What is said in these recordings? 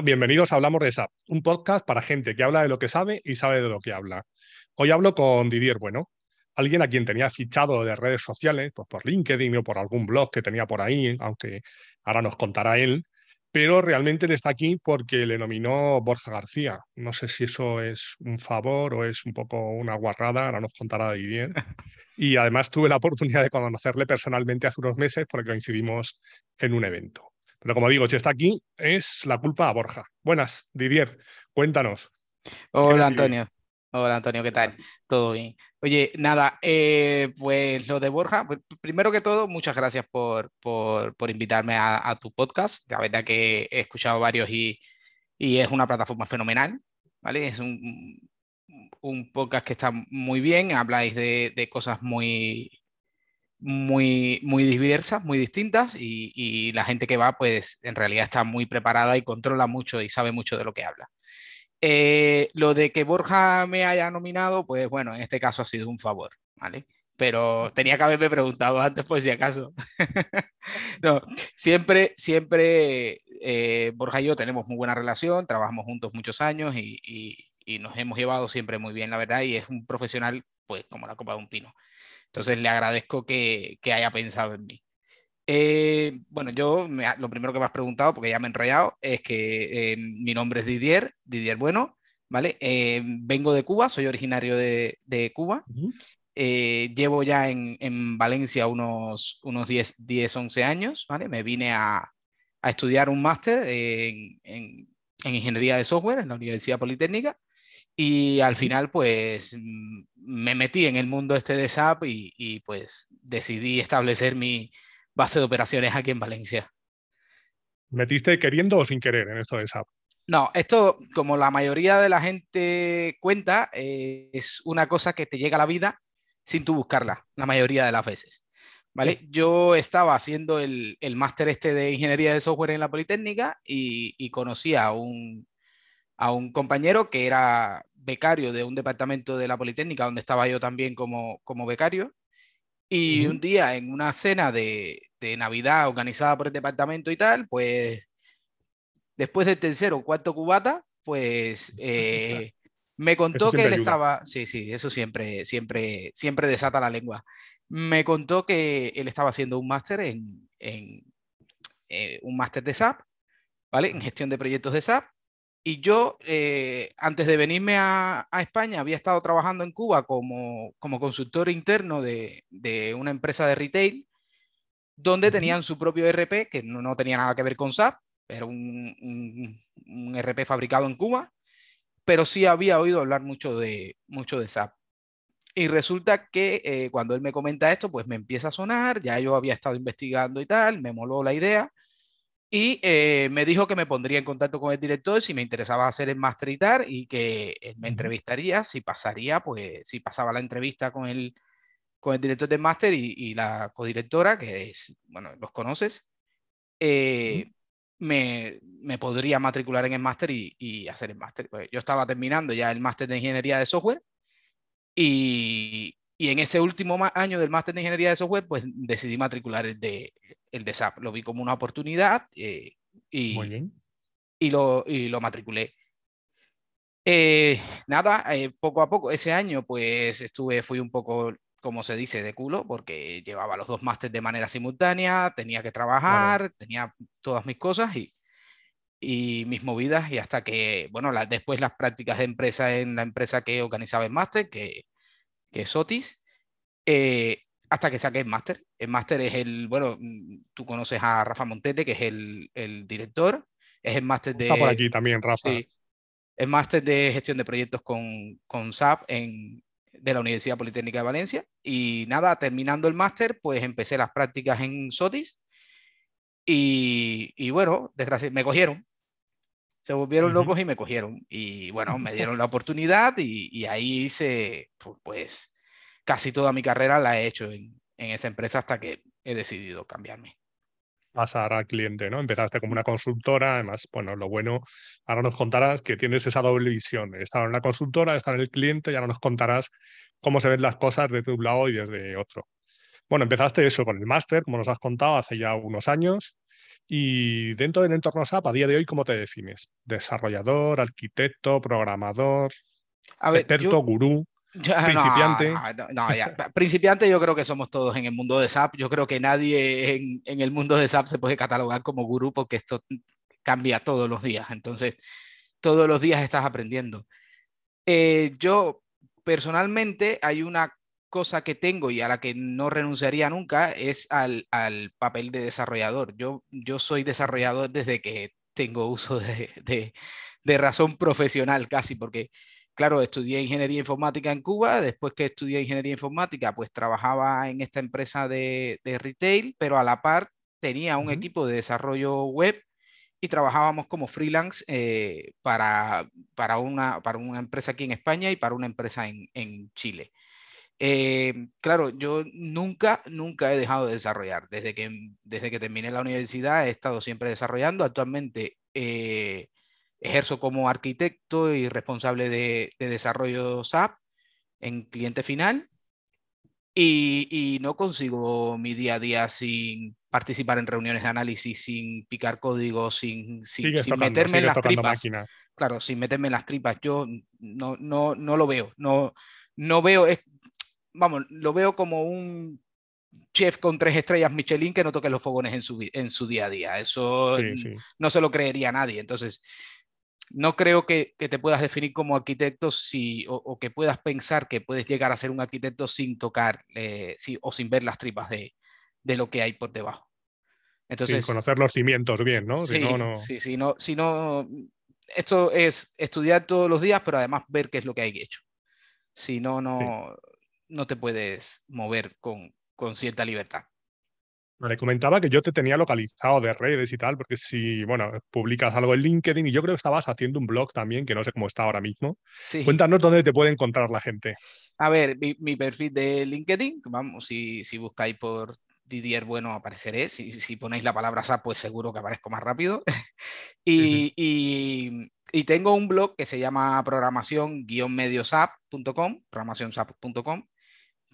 Hola, bienvenidos a Hablamos de SAP, un podcast para gente que habla de lo que sabe y sabe de lo que habla. Hoy hablo con Didier Bueno, alguien a quien tenía fichado de redes sociales, pues por LinkedIn o por algún blog que tenía por ahí, aunque ahora nos contará él, pero realmente él está aquí porque le nominó Borja García. No sé si eso es un favor o es un poco una guarrada, ahora nos contará Didier. Y además tuve la oportunidad de conocerle personalmente hace unos meses porque coincidimos en un evento. Pero como digo, si está aquí, es la culpa a Borja. Buenas, Didier, cuéntanos. Hola, Antonio. Hola, Antonio, ¿qué tal? Todo bien. Oye, nada, eh, pues lo de Borja, pues, primero que todo, muchas gracias por, por, invitarme a, tu podcast. La verdad que he escuchado varios y, y es una plataforma fenomenal, ¿vale? Es un, un podcast que está muy bien, habláis de, de cosas muy, muy, muy diversas, muy distintas y, la gente que va pues en realidad está muy preparada y controla mucho y sabe mucho de lo que habla. Eh, lo de que Borja me haya nominado, pues bueno, en este caso ha sido un favor, ¿vale? Pero tenía que haberme preguntado antes por si acaso. no, siempre, siempre eh, Borja y yo tenemos muy buena relación, trabajamos juntos muchos años y, y nos hemos llevado siempre muy bien, la verdad, y es un profesional pues como la copa de un pino. Entonces le agradezco que, haya pensado en mí. Eh, bueno, yo lo primero que me has preguntado, porque ya me he enrollado, es que eh, mi nombre es Didier, Didier Bueno, ¿vale? Eh, vengo de Cuba, soy originario de, Cuba. llevo ya en, Valencia unos, unos 10, 10, 11 años, ¿vale? Me vine a, estudiar un máster en, en, Ingeniería de Software en la Universidad Politécnica y al final, pues mm, me metí en el mundo este de SAP y, pues decidí establecer mi base de operaciones aquí en Valencia. ¿Metiste queriendo o sin querer en esto de SAP? No, esto, como la mayoría de la gente cuenta, eh, es una cosa que te llega a la vida sin tú buscarla, la mayoría de las veces. ¿Vale? Yo estaba haciendo el, el máster este de ingeniería de software en la Politécnica y, y conocí a un, a un compañero que era becario de un departamento de la Politécnica, donde estaba yo también como, como becario. Y un día en una cena de, de, Navidad organizada por el departamento y tal, pues después del tercero o cuarto cubata, pues eh, me contó que él estaba, sí, sí, eso siempre, siempre, siempre desata la lengua. Me contó que él estaba haciendo un máster en, en eh, un máster de SAP, ¿vale? En gestión de proyectos de SAP y yo, eh, antes de venirme a, España, había estado trabajando en Cuba como, como consultor interno de, de, una empresa de retail, donde tenían su propio RP, que no, tenía nada que ver con SAP, era un, un, RP fabricado en Cuba, pero sí había oído hablar mucho de, mucho de SAP. Y resulta que eh, cuando él me comenta esto, pues me empieza a sonar, ya yo había estado investigando y tal, me moló la idea y eh, me dijo que me pondría en contacto con el director si me interesaba hacer el máster y y que él me entrevistaría si pasaría, pues si pasaba la entrevista con el, con el director del máster y, la codirectora, que es, bueno, los conoces, eh, me, me, podría matricular en el máster y, y, hacer el máster. Pues yo estaba terminando ya el máster de ingeniería de software y, y en ese último año del máster de ingeniería de software, pues decidí matricular el de, el de SAP. Lo vi como una oportunidad eh, y, y, lo, y lo matriculé. Eh, nada, eh, poco a poco, ese año pues estuve, fui un poco, como se dice, de culo, porque llevaba los dos másteres de manera simultánea, tenía que trabajar, tenía todas mis cosas y, y mis movidas y hasta que, bueno, después las prácticas de empresa en la empresa que organizaba el máster, que, que es Sotis, hasta que saqué el máster. El máster es el, bueno, mm, tú conoces a Rafa Montete, que es el, el director, es el máster de... Está por aquí también, Rafa. Sí, el máster de gestión de proyectos con, con SAP en, de la Universidad Politécnica de Valencia. Y nada, terminando el máster, pues empecé las prácticas en SOTIS. Y, y bueno, desgraciadamente me cogieron. Se volvieron locos y me cogieron. Y bueno, me dieron la oportunidad y, y ahí hice, pues, casi toda mi carrera la he hecho en, esa empresa hasta que he decidido cambiarme. Pasar al cliente, ¿no? Empezaste como una consultora, además, bueno, lo bueno, ahora nos contarás que tienes esa doble visión, estar en la consultora, estar en el cliente, y ahora nos contarás cómo se ven las cosas desde un lado y desde otro. Bueno, empezaste eso con el máster, como nos has contado, hace ya unos años, Y dentro del entorno SAP, a día de hoy, ¿cómo te defines? ¿Desarrollador, arquitecto, programador, experto, gurú? principiante. No, Principiante yo creo que somos todos en el mundo de SAP. Yo creo que nadie en, en, el mundo de SAP se puede catalogar como gurú porque esto cambia todos los días. Entonces, todos los días estás aprendiendo. Eh, yo personalmente hay una cosa que tengo y a la que no renunciaría nunca es al, papel de desarrollador. Yo, yo soy desarrollador desde que tengo uso de, razón profesional casi, porque claro, estudié ingeniería informática en Cuba, después que estudié ingeniería informática, pues trabajaba en esta empresa de, retail, pero a la par tenía un equipo de desarrollo web y trabajábamos como freelance eh, para, para, una, para una empresa aquí en España y para una empresa en, en Chile. Eh, claro, yo nunca, nunca he dejado de desarrollar. Desde que, desde que terminé la universidad he estado siempre desarrollando. Actualmente eh, ejerzo como arquitecto y responsable de, de, desarrollo SAP en cliente final y, y, no consigo mi día a día sin participar en reuniones de análisis, sin picar código, sin, sin, meterme en las tripas. Claro, sin meterme en las tripas. Yo no, no, no lo veo. No, no veo, es, vamos, lo veo como un chef con tres estrellas Michelin que no toque los fogones en su, en su día a día. Eso no se lo creería nadie. Entonces, no creo que, te puedas definir como arquitecto si, o, que puedas pensar que puedes llegar a ser un arquitecto sin tocar eh, o sin ver las tripas de, lo que hay por debajo. Entonces, conocer los cimientos bien, ¿no? Si no, no... sí, sí, no, si no, esto es estudiar todos los días, pero además ver qué es lo que hay hecho. Si no, no, no te puedes mover con, con cierta libertad. Le comentaba que yo te tenía localizado de redes y tal, porque si, bueno, publicas algo en LinkedIn y yo creo que estabas haciendo un blog también, que no sé cómo está ahora mismo. Cuéntanos dónde te puede encontrar la gente. A ver, mi, perfil de LinkedIn, vamos, si, si buscáis por Didier Bueno apareceré. Si, si, ponéis la palabra SAP, pues seguro que aparezco más rápido. y, y, y, tengo un blog que se llama programación-mediosap.com, programacionsap.com,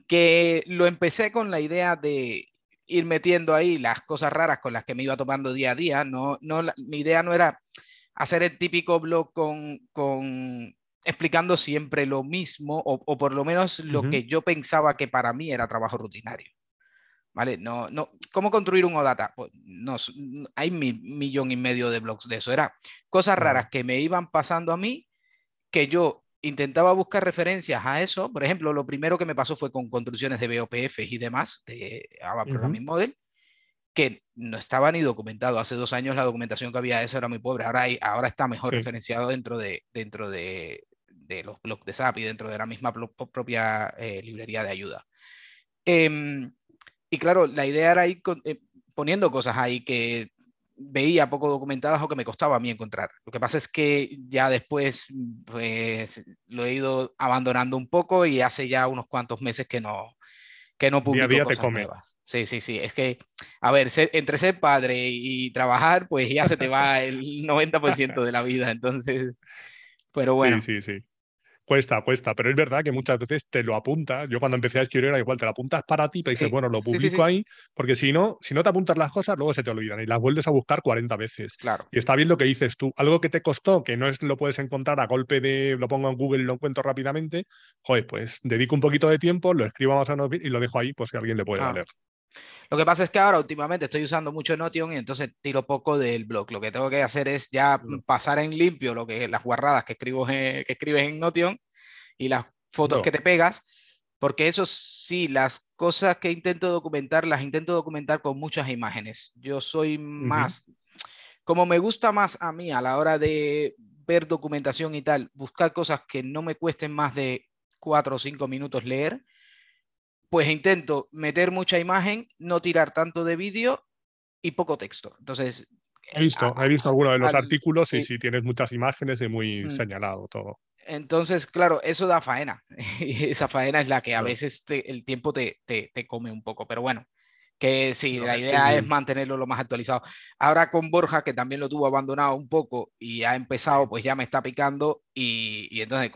que lo empecé con la idea de ir metiendo ahí las cosas raras con las que me iba tomando día a día. No, no, mi idea no era hacer el típico blog con, con explicando siempre lo mismo o, o por lo menos lo que yo pensaba que para mí era trabajo rutinario. ¿Vale? No, no, ¿Cómo construir un OData? Pues no, hay mil, millón y medio de blogs de eso. Era cosas raras que me iban pasando a mí que yo intentaba buscar referencias a eso. Por ejemplo, lo primero que me pasó fue con construcciones de BOPF y demás, de ABA Programming Model, que no estaba ni documentado. Hace dos años la documentación que había de eso era muy pobre. Ahora, hay, ahora está mejor referenciado dentro, de, dentro de, de, los blogs de SAP y dentro de la misma propia eh, librería de ayuda. Em, y claro, la idea era ir eh, poniendo cosas ahí que veía poco documentadas o que me costaba a mí encontrar. Lo que pasa es que ya después pues, lo he ido abandonando un poco y hace ya unos cuantos meses que no, que no publico día cosas nuevas. Sí, sí, sí. Es que, a ver, entre ser padre y trabajar, pues ya se te va el 90% de la vida. Entonces, pero bueno. Sí, sí, sí. Cuesta, cuesta, pero es verdad que muchas veces te lo apuntas. Yo cuando empecé a escribir era igual, te lo apuntas para ti, pero dices, bueno, lo publico ahí, porque si no, si no te apuntas las cosas, luego se te olvidan y las vuelves a buscar 40 veces. Claro. Y está bien lo que dices tú. Algo que te costó, que no es lo puedes encontrar a golpe de lo pongo en Google y lo encuentro rápidamente, joder, pues dedico un poquito de tiempo, lo escribo más o menos y lo dejo ahí, pues si alguien le puede valer. Lo que pasa es que ahora últimamente estoy usando mucho Notion y entonces tiro poco del blog. Lo que tengo que hacer es ya pasar en limpio lo que las guarradas que escribo que escribes en Notion y las fotos que te pegas, porque eso sí, las cosas que intento documentar, las intento documentar con muchas imágenes. Yo soy más, como me gusta más a mí a la hora de ver documentación y tal, buscar cosas que no me cuesten más de cuatro o cinco minutos leer, pues intento meter mucha imagen, no tirar tanto de vídeo y poco texto. Entonces... He visto, he visto algunos de los artículos y sí. tienes muchas imágenes y muy mm. señalado todo. Entonces, claro, eso da faena. Y esa faena es la que a veces el tiempo te, te, come un poco. Pero bueno, que sí, la idea es mantenerlo lo más actualizado. Ahora con Borja, que también lo tuvo abandonado un poco y ha empezado, pues ya me está picando y, y entonces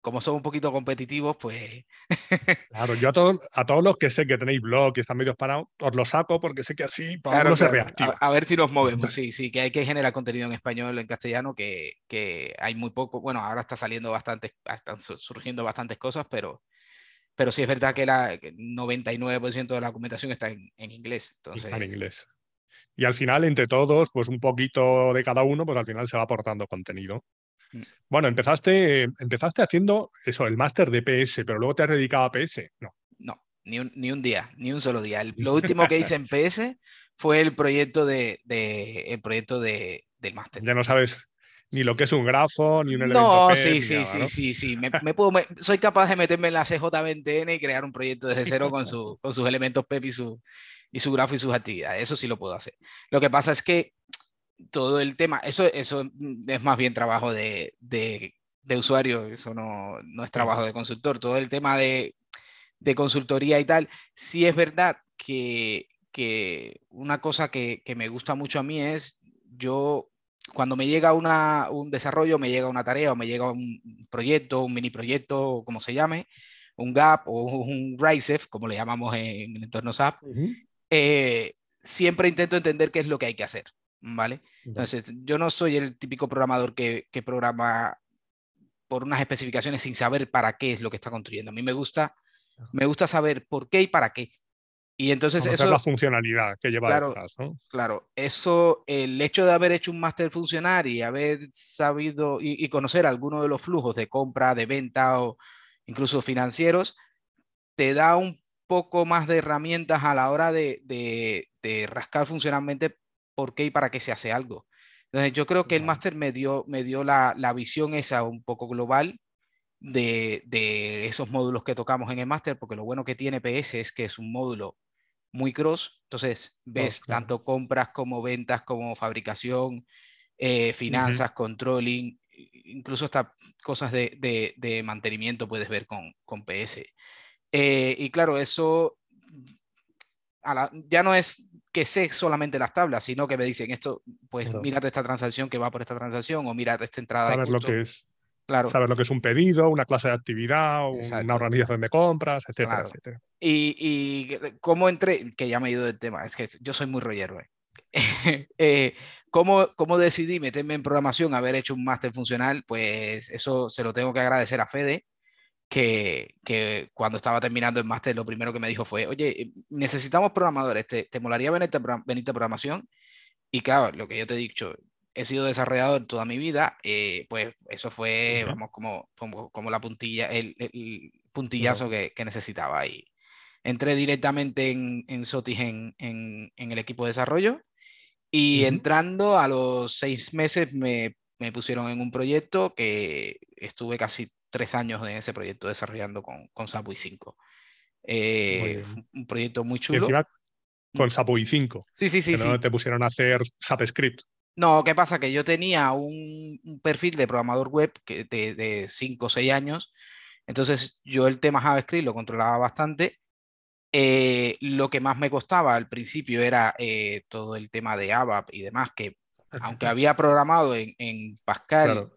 como son un poquito competitivos, pues... claro, yo a todos, a todos los que sé que tenéis blog y están medio parados, os lo saco porque sé que así para claro, se reactiva. A, ver si nos movemos, sí, sí, que hay que generar contenido en español, en castellano, que, que hay muy poco, bueno, ahora está saliendo bastante, están surgiendo bastantes cosas, pero, pero sí es verdad que, la, el 99% de la documentación está en, en inglés. Entonces... Está en inglés. Y al final, entre todos, pues un poquito de cada uno, pues al final se va aportando contenido. Mm. Bueno, empezaste, empezaste haciendo eso, el máster de PS, pero luego te has dedicado a PS. No. No, ni un, ni un día, ni un solo día. lo último que hice en PS fue el proyecto, de, de el proyecto de, del máster. Ya no sabes ni lo que es un grafo, ni un elemento. No, sí, sí, sí, sí, sí, Me, puedo, soy capaz de meterme en la CJVNTN y crear un proyecto desde cero con sus elementos PEP y su, y su grafo y sus actividades. Eso sí lo puedo hacer. Lo que pasa es que todo el tema, eso, eso es más bien trabajo de, de, usuario, eso no, no, es trabajo de consultor. Todo el tema de, de consultoría y tal, sí es verdad que, que una cosa que, que, me gusta mucho a mí es yo, cuando me llega una, un desarrollo, me llega una tarea o me llega un proyecto, un mini proyecto, como se llame, un GAP o un RISEF, como le llamamos en, el entorno SAP, eh, siempre intento entender qué es lo que hay que hacer. ¿Vale? Entonces, yo no soy el típico programador que, que, programa por unas especificaciones sin saber para qué es lo que está construyendo. A mí me gusta, me gusta saber por qué y para qué. Y entonces eso es la funcionalidad que lleva claro, detrás, ¿no? Claro, eso, el hecho de haber hecho un máster funcionar y haber sabido y, conocer algunos de los flujos de compra, de venta o incluso financieros, te da un poco más de herramientas a la hora de, de, de rascar funcionalmente por qué y para qué se hace algo. Entonces, yo creo que el máster me dio, me dio la, la, visión esa un poco global de, de esos módulos que tocamos en el máster, porque lo bueno que tiene PS es que es un módulo muy cross, entonces ves tanto compras como ventas, como fabricación, eh, finanzas, controlling, incluso hasta cosas de, de, de, mantenimiento puedes ver con, con PS. Eh, y claro, eso ya no es que sé solamente las tablas, sino que me dicen esto, pues mírate esta transacción que va por esta transacción o mírate esta entrada. Saber lo que es. Claro. Saber lo que es un pedido, una clase de actividad, una organización de compras, etcétera, etcétera. Y, y, cómo entré, que ya me he ido del tema, es que yo soy muy rollero. ¿eh? eh, ¿cómo, ¿Cómo decidí meterme en programación, haber hecho un máster funcional? Pues eso se lo tengo que agradecer a Fede, que, que, cuando estaba terminando el máster lo primero que me dijo fue, oye, eh, necesitamos programadores, ¿te, te molaría venirte a, venirte a programación? Y claro, lo que yo te he dicho, he sido desarrollador toda mi vida, eh, pues eso fue, vamos, como, como, como, la puntilla, el, el puntillazo que, que, necesitaba. Y entré directamente en, en Sotis en, en, en, el equipo de desarrollo y entrando a los seis meses me, me pusieron en un proyecto que estuve casi tres años en ese proyecto desarrollando con, con SAP 5. Eh, un proyecto muy chulo. con SAP 5. Sí, sí, sí. Que no te pusieron a hacer SAP Script. No, ¿qué pasa? Que yo tenía un, perfil de programador web que de 5 o 6 años. Entonces yo el tema JavaScript lo controlaba bastante. Eh, lo que más me costaba al principio era eh, todo el tema de ABAP y demás, que aunque había programado en, en Pascal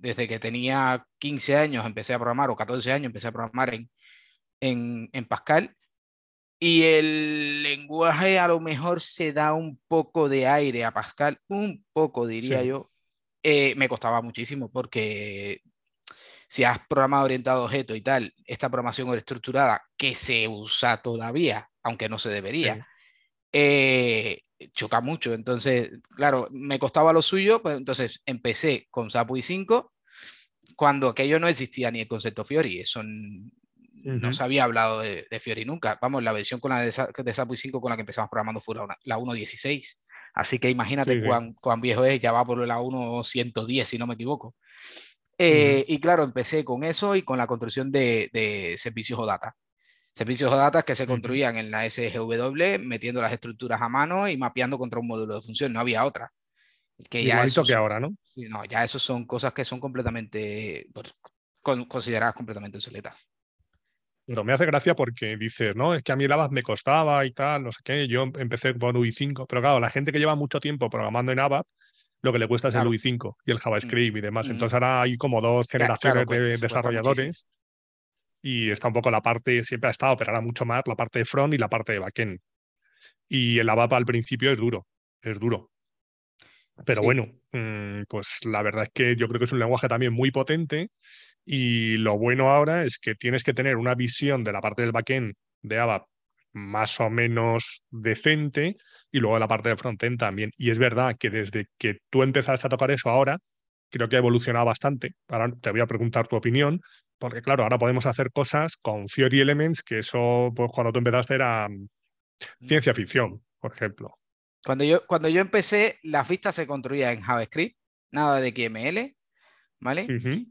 desde que tenía 15 años empecé a programar, o 14 años empecé a programar en, en, en Pascal. Y el lenguaje a lo mejor se da un poco de aire a Pascal, un poco diría yo. Eh, me costaba muchísimo porque si has programado orientado a objeto y tal, esta programación estructurada que se usa todavía, aunque no se debería, eh, choca mucho. Entonces, claro, me costaba lo suyo, pues entonces empecé con SAP 5 cuando aquello no existía ni el concepto Fiori, eso no se había hablado de, Fiori nunca. Vamos, la versión con la de, de SAP 5 con la que empezamos programando fue la, 1.16. Así que imagínate cuán, viejo es, ya va por la 1.110, si no me equivoco. Eh, y claro, empecé con eso y con la construcción de, de servicios o data servicios o datas que se construían en la SGW, metiendo las estructuras a mano y mapeando contra un módulo de función, no había otra. Que ya eso, que ahora, ¿no? No, ya eso son cosas que son completamente, consideradas completamente obsoletas. Pero me hace gracia porque dices, no, es que a mí el ABAP me costaba y tal, no sé qué, yo empecé con UI5, pero claro, la gente que lleva mucho tiempo programando en ABAP, lo que le cuesta es el UI5 y el JavaScript y demás. Entonces ahora hay como dos generaciones de desarrolladores y está un poco la parte, siempre ha estado, pero ahora mucho más la parte de front y la parte de backend. Y el ABAP al principio es duro, es duro. Pero bueno, mm, pues la verdad es que yo creo que es un lenguaje también muy potente y lo bueno ahora es que tienes que tener una visión de la parte del backend de ABAP más o menos decente y luego la parte de frontend también. Y es verdad que desde que tú empezaste a tocar eso ahora, creo que ha evolucionado bastante. Ahora te voy a preguntar tu opinión, porque claro, ahora podemos hacer cosas con Fiori Elements, que eso, pues cuando tú empezaste era mm, ciencia ficción, por ejemplo. Cuando yo, cuando yo empecé, la fiesta se construía en JavaScript, nada de XML, ¿vale?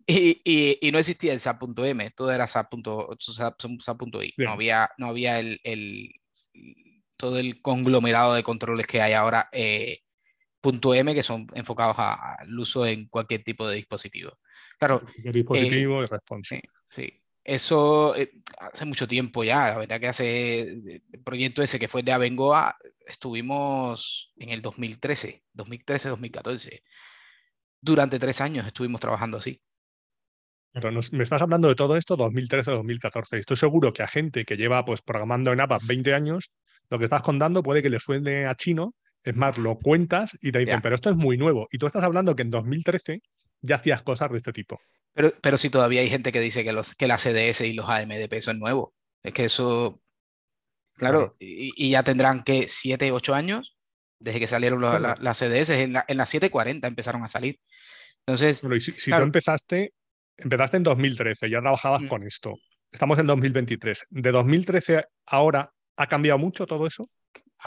y, y, no existía el SAP.m, todo era SAP.i. No había, no había el, el, todo el conglomerado de controles que hay ahora eh, .m que son enfocados al uso en cualquier tipo de dispositivo. Claro. dispositivo eh, y responsive. Sí, Eso eh, hace mucho tiempo ya, la verdad que hace el proyecto ese que fue de Avengoa, estuvimos en el 2013, 2013, 2014. Durante tres años estuvimos trabajando así. Pero me estás hablando de todo esto 2013-2014. Estoy seguro que a gente que lleva pues programando en APA 20 años, lo que estás contando puede que le suene a chino es más, lo cuentas y te dicen, pero esto es muy nuevo. Y tú estás hablando que en 2013 ya hacías cosas de este tipo. Pero, pero si todavía hay gente que dice que, los, que la CDS y los AMDP son nuevos. Es que eso, claro, y, ya tendrán que 7, 8 años desde que salieron las CDS. En, la, en las 740 empezaron a salir. Entonces, si, tú empezaste, empezaste en 2013, ya trabajabas mm. con esto. Estamos en 2023. ¿De 2013 ahora ha cambiado mucho todo eso?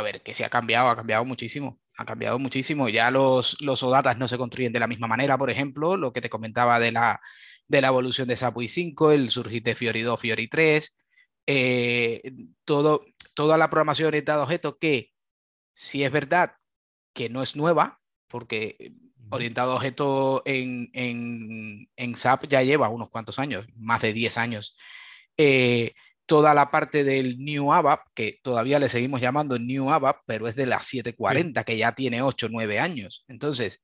A ver, que se ha cambiado, ha cambiado muchísimo, ha cambiado muchísimo. Ya los, los ODATAs no se construyen de la misma manera, por ejemplo, lo que te comentaba de la, de la evolución de SAP 5, el surgir de Fiori 2, Fiori 3, eh, todo, toda la programación orientada a objetos que, si es verdad que no es nueva, porque orientado a objetos en, en, en, SAP ya lleva unos cuantos años, más de 10 años. Eh, toda la parte del New ABAP, que todavía le seguimos llamando New ABAP, pero es de la 740, que ya tiene 8 o 9 años. Entonces,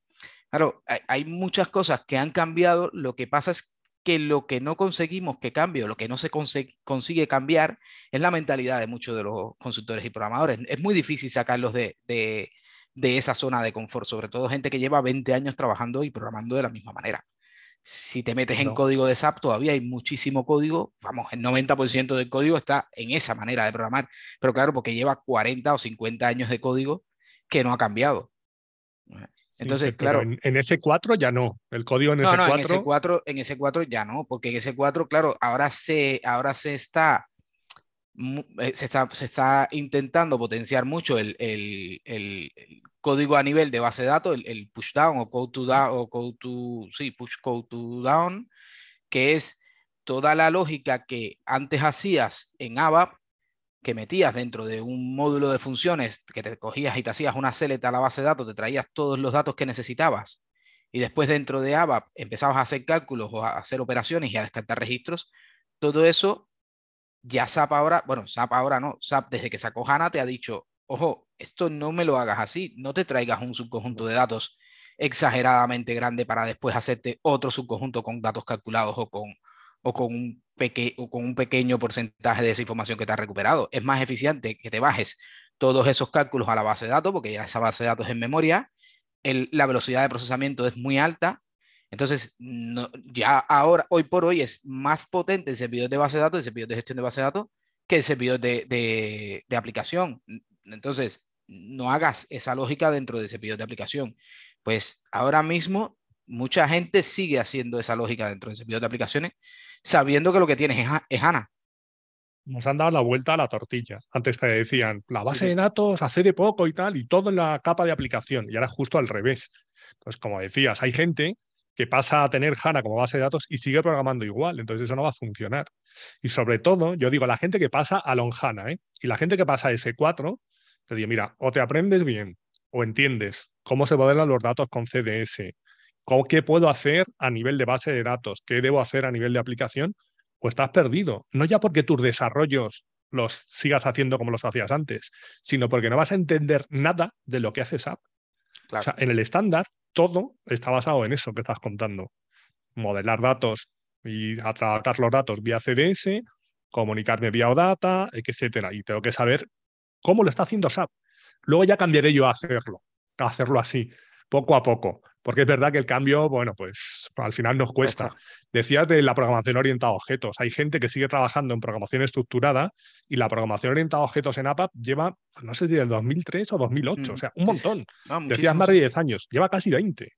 claro, hay, muchas cosas que han cambiado. Lo que pasa es que lo que no conseguimos que cambie o lo que no se consigue cambiar es la mentalidad de muchos de los consultores y programadores. Es muy difícil sacarlos de, de, de esa zona de confort, sobre todo gente que lleva 20 años trabajando y programando de la misma manera. Si te metes en código de SAP, todavía hay muchísimo código. Vamos, el 90% del código está en esa manera de programar. Pero claro, porque lleva 40 o 50 años de código que no ha cambiado. Entonces, claro. En, S4 ya no. El código en S4. No, en S4, en S4 ya no, porque en S4, claro, ahora se, ahora se está se está, se está intentando potenciar mucho el, el, el, código a nivel de base de datos, el, push down o code to down, o code to, sí, push code to down, que es toda la lógica que antes hacías en ABAP, que metías dentro de un módulo de funciones, que te cogías y te hacías una select a la base de datos, te traías todos los datos que necesitabas, y después dentro de ABAP empezabas a hacer cálculos o a hacer operaciones y a descartar registros, todo eso ya SAP ahora, bueno, SAP ahora no, SAP desde que sacó HANA te ha dicho, ojo, esto no me lo hagas así, no te traigas un subconjunto de datos exageradamente grande para después hacerte otro subconjunto con datos calculados o con, o con, un, o con un pequeño porcentaje de esa información que te has recuperado. Es más eficiente que te bajes todos esos cálculos a la base de datos, porque ya esa base de datos es en memoria, la velocidad de procesamiento es muy alta, entonces, ya ahora, hoy por hoy, es más potente el servidor de base de datos, el servidor de gestión de base de datos, que el servidor de, de, aplicación. Entonces, no hagas esa lógica dentro del servidor de aplicación. Pues ahora mismo, mucha gente sigue haciendo esa lógica dentro del servidor de aplicaciones, sabiendo que lo que tienes es, HANA. Nos han dado la vuelta a la tortilla. Antes te decían, la base de datos hace de poco y tal, y todo en la capa de aplicación. Y ahora justo al revés. Pues como decías, hay gente que pasa a tener HANA como base de datos y sigue programando igual. Entonces eso no va a funcionar. Y sobre todo, yo digo, la gente que pasa a Long HANA ¿eh? y la gente que pasa a S4, te digo, mira, o te aprendes bien o entiendes cómo se modelan los datos con CDS, qué puedo hacer a nivel de base de datos, qué debo hacer a nivel de aplicación, o estás perdido. No ya porque tus desarrollos los sigas haciendo como los hacías antes, sino porque no vas a entender nada de lo que hace SAP. O sea, en el estándar todo está basado en eso que estás contando. Modelar datos y tratar los datos vía CDS, comunicarme vía OData, etcétera. Y tengo que saber cómo lo está haciendo SAP. Luego ya cambiaré yo a hacerlo, a hacerlo así, poco a poco. Porque es verdad que el cambio, bueno, pues al final nos cuesta. Decías de la programación orientada a objetos. Hay gente que sigue trabajando en programación estructurada y la programación orientada a objetos en APAP lleva, no sé si del 2003 o 2008, o mm. sea, un montón. Decías más de 10 años, lleva casi 20.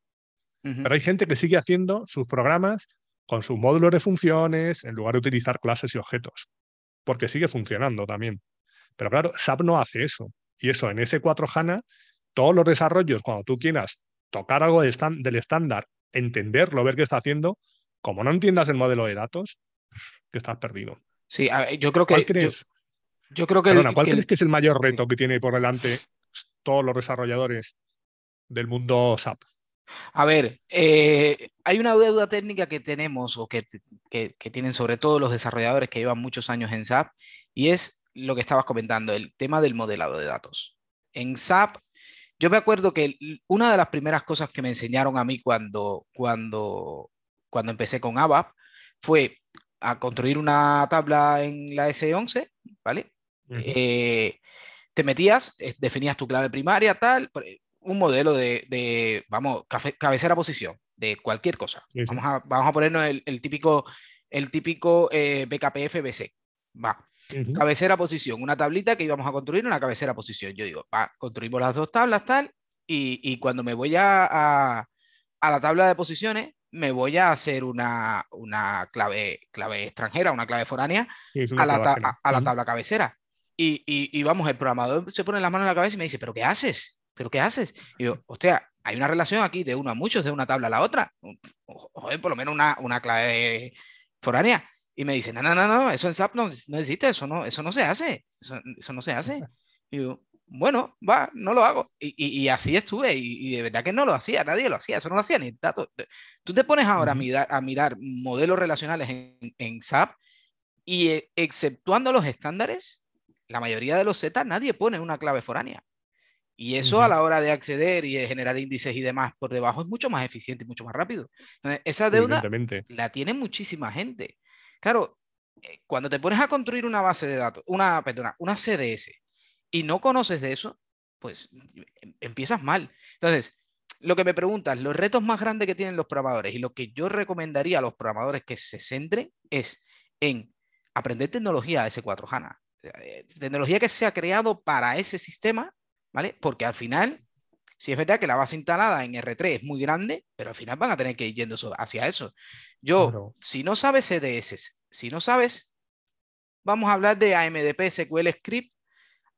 Pero hay gente que sigue haciendo sus programas con sus módulos de funciones en lugar de utilizar clases y objetos, porque sigue funcionando también. Pero claro, SAP no hace eso. Y eso en S4 HANA, todos los desarrollos, cuando tú quieras tocar algo del estándar, entenderlo, ver qué está haciendo, como no entiendas el modelo de datos, que estás perdido. Sí, yo creo que. ¿Cuál crees? Yo, creo que. ¿cuál crees que es el mayor reto que tiene por delante todos los desarrolladores del mundo SAP? A ver, eh, hay una deuda técnica que tenemos o que, que, tienen sobre todo los desarrolladores que llevan muchos años en SAP y es lo que estabas comentando, el tema del modelado de datos. En SAP yo me acuerdo que una de las primeras cosas que me enseñaron a mí cuando, cuando, cuando empecé con ABAP fue a construir una tabla en la S11, ¿vale? Eh, te metías, eh, definías tu clave primaria, tal, un modelo de, vamos, cabecera posición, de cualquier cosa. Vamos, a, vamos a ponernos el, típico, el típico eh, BKPF BC. Va. Cabecera posición, una tablita que íbamos a construir, una cabecera posición. Yo digo, va, construimos las dos tablas, tal, y, cuando me voy a, a, la tabla de posiciones, me voy a hacer una, una clave, clave extranjera, una clave foránea a, la a, la tabla cabecera. Y, y, vamos, el programador se pone las manos en la cabeza y me dice, ¿pero qué haces? ¿Pero qué haces? Y yo, hostia, hay una relación aquí de uno a muchos, de una tabla a la otra. Joder, por lo menos una, una clave foránea. Y me dice, no, no, no, no, eso en SAP no, no existe, eso no, eso no se hace, eso, no se hace. Y yo, bueno, va, no lo hago. Y, y, así estuve, y, de verdad que no lo hacía, nadie lo hacía, eso no lo hacía ni datos. Tú te pones ahora a, mirar, a mirar modelos relacionales en, en SAP y eh, exceptuando los estándares, la mayoría de los Z nadie pone una clave foránea. Y eso a la hora de acceder y de generar índices y demás por debajo es mucho más eficiente y mucho más rápido. Entonces, esa deuda la tiene muchísima gente. Claro, eh, cuando te pones a construir una base de datos, una, perdona, una CDS, y no conoces de eso, pues em, empiezas mal. Entonces, lo que me preguntas, los retos más grandes que tienen los programadores y lo que yo recomendaría a los programadores que se centren es en aprender tecnología S4 HANA. Eh, tecnología que se ha creado para ese sistema, ¿vale? Porque al final, si es verdad que la base instalada en R3 es muy grande, pero al final van a tener que ir yendo hacia eso. Yo, si no sabes CDS, si no sabes, vamos a hablar de AMDP SQL Script,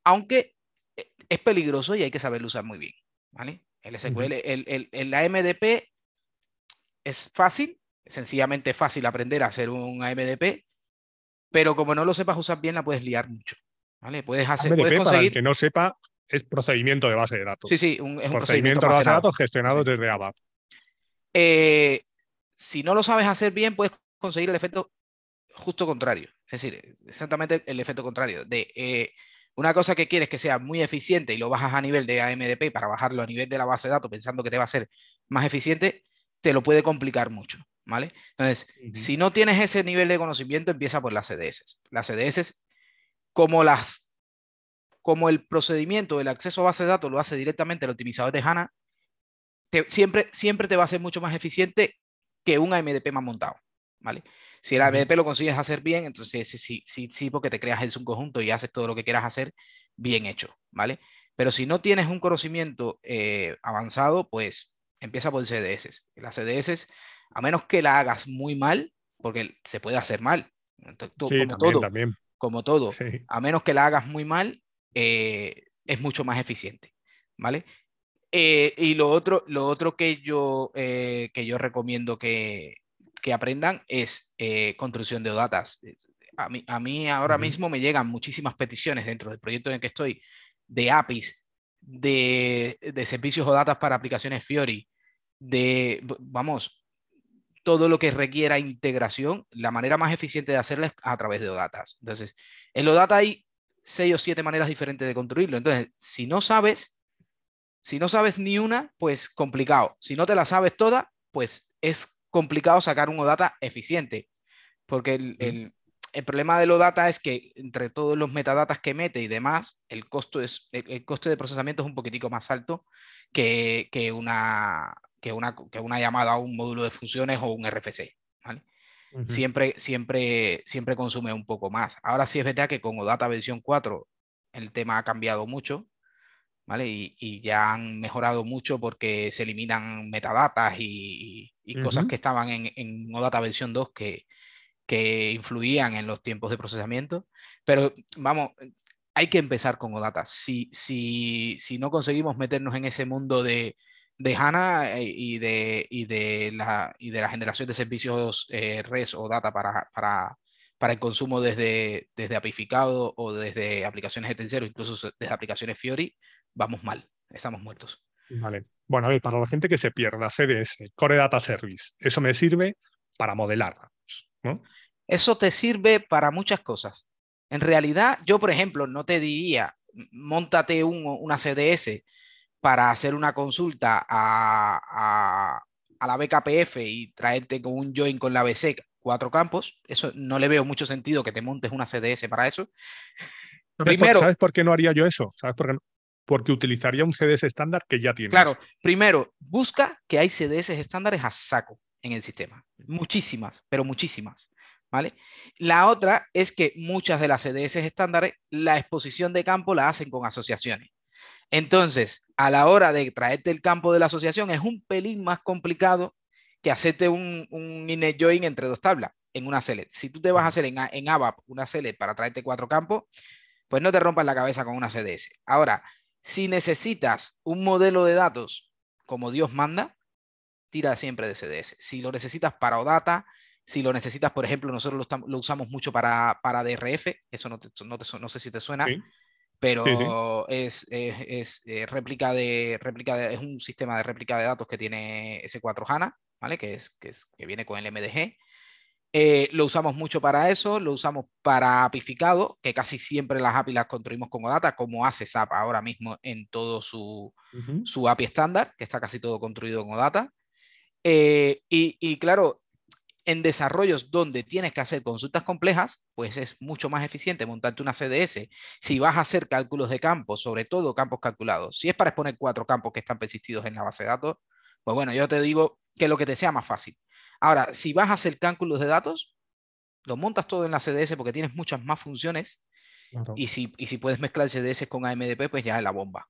aunque eh, es peligroso y hay que saberlo usar muy bien, ¿vale? El SQL, el, el, AMDP es fácil, sencillamente fácil aprender a hacer un AMDP, pero como no lo sepas usar bien, la puedes liar mucho, ¿vale? Puedes hacer, puedes conseguir... para el que no sepa, es procedimiento de base de datos. Sí, sí, un, es un procedimiento, de base de datos gestionado desde ABAP. Eh, si no lo sabes hacer bien, puedes conseguir el efecto justo contrario. Es decir, exactamente el efecto contrario. De eh, una cosa que quieres que sea muy eficiente y lo bajas a nivel de AMDP para bajarlo a nivel de la base de datos pensando que te va a ser más eficiente, te lo puede complicar mucho. ¿Vale? Entonces, si no tienes ese nivel de conocimiento, empieza por las CDS. Las CDS, como las como el procedimiento del acceso a base de datos lo hace directamente el optimizador de HANA, siempre, siempre te va a ser mucho más eficiente que un AMDP más montado, ¿vale? Si el AMDP lo consigues hacer bien, entonces sí, sí, sí, porque te creas un conjunto y haces todo lo que quieras hacer bien hecho, ¿vale? Pero si no tienes un conocimiento eh, avanzado, pues empieza por CDS. Las CDS, a menos que la hagas muy mal, porque se puede hacer mal, sí, como, todo, también. como todo, a menos que la hagas muy mal, eh, es mucho más eficiente, ¿vale? Eh, y lo otro, lo otro que, yo, eh, que yo recomiendo que, que aprendan es construcción de datas. A mí, a mí ahora mismo me llegan muchísimas peticiones dentro del proyecto en el que estoy de APIs, de, de servicios o datas para aplicaciones Fiori, de, vamos, todo lo que requiera integración, la manera más eficiente de hacerla es a través de ODatas. Entonces, en OData hay seis o siete maneras diferentes de construirlo. Entonces, si no sabes, Si no sabes ni una, pues complicado. Si no te la sabes toda, pues es complicado sacar un OData eficiente. Porque el, problema de OData es que entre todos los metadatas que mete y demás, el costo es el, coste de procesamiento es un poquitico más alto que, una, que, una, que una llamada a un módulo de funciones o un RFC. Siempre, siempre, siempre consume un poco más. Ahora sí es verdad que con OData versión 4 el tema ha cambiado mucho y, ya han mejorado mucho porque se eliminan metadatas y, cosas que estaban en, en OData versión 2 que, que influían en los tiempos de procesamiento. Pero vamos, hay que empezar con OData. Si, si, si no conseguimos meternos en ese mundo de, de HANA eh, y de, y de, la, y de la generación de servicios eh, REST o data para, para, para, el consumo desde, desde apificado o desde aplicaciones de tercero, incluso desde aplicaciones Fiori, vamos mal, estamos muertos. Vale. Bueno, a ver, para la gente que se pierda, CDS, Core Data Service, eso me sirve para modelar, ¿no? Eso te sirve para muchas cosas. En realidad, yo, por ejemplo, no te diría, montate un, una CDS para hacer una consulta a, a, la BKPF y traerte con un join con la BC cuatro campos. Eso no le veo mucho sentido que te montes una CDS para eso. Primero, ¿Sabes por qué no haría yo eso? ¿Sabes por qué no? porque utilizaría un CDS estándar que ya tienes. Claro, primero, busca que hay CDS estándares a saco en el sistema. Muchísimas, pero muchísimas. ¿Vale? La otra es que muchas de las CDS estándares, la exposición de campo la hacen con asociaciones. Entonces, a la hora de traerte el campo de la asociación, es un pelín más complicado que hacerte un, un inner join entre dos tablas en una select. Si tú te vas a hacer en, en ABAP una select para traerte cuatro campos, pues no te rompas la cabeza con una CDS. Ahora, si necesitas un modelo de datos como Dios manda, tira siempre de CDS. Si lo necesitas para OData, si lo necesitas, por ejemplo, nosotros lo, usamos mucho para, para, DRF, eso no, no, sé si te suena, pero es, es, eh, réplica de, réplica es un sistema de réplica de datos que tiene S4 HANA, ¿vale? que, es, que, es, que viene con el MDG. Eh, lo usamos mucho para eso, lo usamos para apificado, que casi siempre las API las construimos con OData, como hace SAP ahora mismo en todo su, su API estándar, que está casi todo construido con OData. Eh, y, y, claro, en desarrollos donde tienes que hacer consultas complejas, pues es mucho más eficiente montarte una CDS. Si vas a hacer cálculos de campos, sobre todo campos calculados, si es para exponer cuatro campos que están persistidos en la base de datos, pues bueno, yo te digo que lo que te sea más fácil. Ahora, si vas a hacer cálculos de datos, lo montas todo en la CDS porque tienes muchas más funciones y, si, y si puedes mezclar CDS con AMDP, pues ya es la bomba.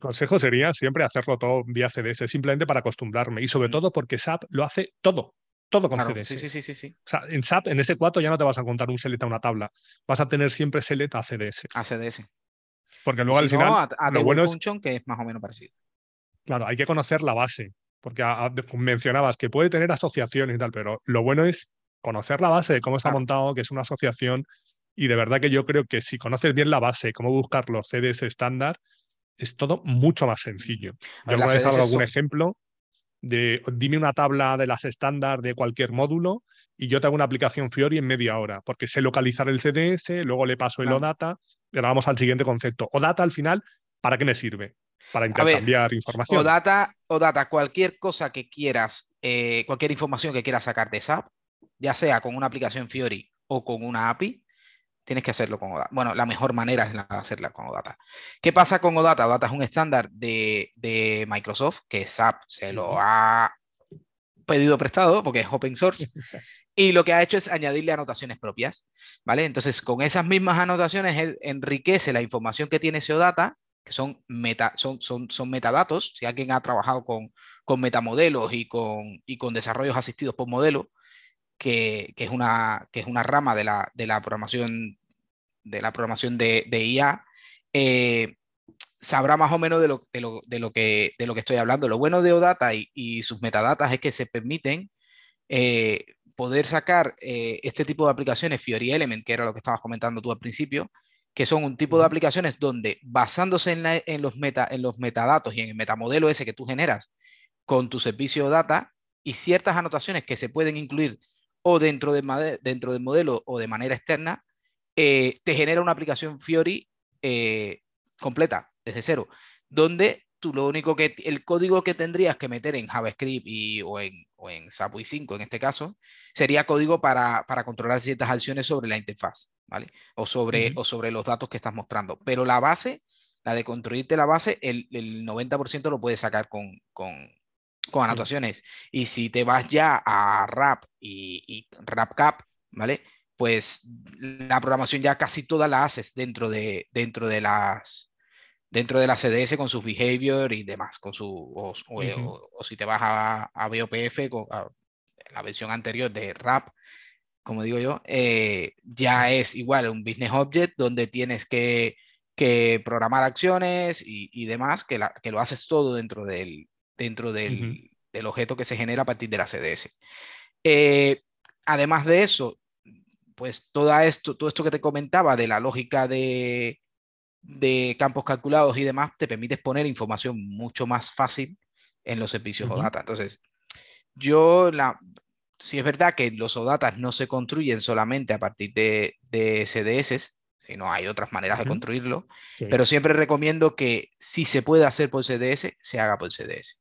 consejo sería siempre hacerlo todo vía CDS, simplemente para acostumbrarme y sobre todo porque SAP lo hace todo. Todo con CDS. Sí, sí, sí, sí, O sea, en SAP, en ese 4 ya no te vas a contar un select a una tabla. Vas a tener siempre select a CDS. A CDS. Porque luego al final. a, lo bueno function, que es más o menos parecido. Claro, hay que conocer la base porque mencionabas que puede tener asociaciones y tal, pero lo bueno es conocer la base de cómo está montado, que es una asociación, y de verdad que yo creo que si conoces bien la base, cómo buscar los CDS estándar, es todo mucho más sencillo. Yo alguna vez hago algún ejemplo de dime una tabla de las estándar de cualquier módulo y yo te hago una aplicación Fiori en media hora, porque sé localizar el CDS, luego le paso el OData, y ahora vamos al siguiente concepto. OData al final, ¿para qué me sirve? para intercambiar información. O data, o data, cualquier cosa que quieras, eh, cualquier información que quieras sacar de SAP, ya sea con una aplicación Fiori o con una API, tienes que hacerlo con OData. Bueno, la mejor manera es hacerla con OData. ¿Qué pasa con OData? OData es un estándar de, de Microsoft que SAP se lo ha pedido prestado porque es open source. Y lo que ha hecho es añadirle anotaciones propias, ¿vale? Entonces, con esas mismas anotaciones, enriquece la información que tiene ese OData que son, meta, son, son, son metadatos. Si alguien ha trabajado con, con metamodelos y con, y con desarrollos asistidos por modelo, que, que, es, una, que es una rama de la, de la programación de la programación de, de IA, eh, sabrá más o menos de lo, de, lo, de, lo que, de lo que estoy hablando. Lo bueno de OData y, y sus metadatas es que se permiten eh, poder sacar eh, este tipo de aplicaciones, Fiori Element, que era lo que estabas comentando tú al principio, que son un tipo de aplicaciones donde basándose en, los, meta, en los metadatos y en el metamodelo ese que tú generas con tu servicio data y ciertas anotaciones que se pueden incluir o dentro, de, dentro del modelo o de manera externa, eh, te genera una aplicación Fiori eh, completa, desde cero, donde tú lo único que, el código que tendrías que meter en JavaScript y, o en, o en SAP 5 en este caso, sería código para, para, controlar ciertas acciones sobre la interfaz, ¿vale? O sobre, o sobre los datos que estás mostrando. Pero la base, la de construirte la base, el, el 90% lo puedes sacar con, con, con anotaciones. Y si te vas ya a RAP y, y RapCap, ¿vale? Pues la programación ya casi toda la haces dentro de, dentro de las dentro de la CDS con sus behavior y demás, con su, o, o, si te vas a, a BOPF, con la versión anterior de RAP, como digo yo, eh, ya es igual un business object donde tienes que, que programar acciones y, y demás, que, la, que, lo haces todo dentro del, dentro del, del, objeto que se genera a partir de la CDS. Eh, además de eso, pues todo esto, todo esto que te comentaba de la lógica de, de campos calculados y demás, te permite poner información mucho más fácil en los servicios uh -huh. OData. Entonces, yo, la, si es verdad que los ODatas no se construyen solamente a partir de, de CDS, sino hay otras maneras uh -huh. de construirlo, sí. pero siempre recomiendo que si se puede hacer por CDS, se haga por CDS.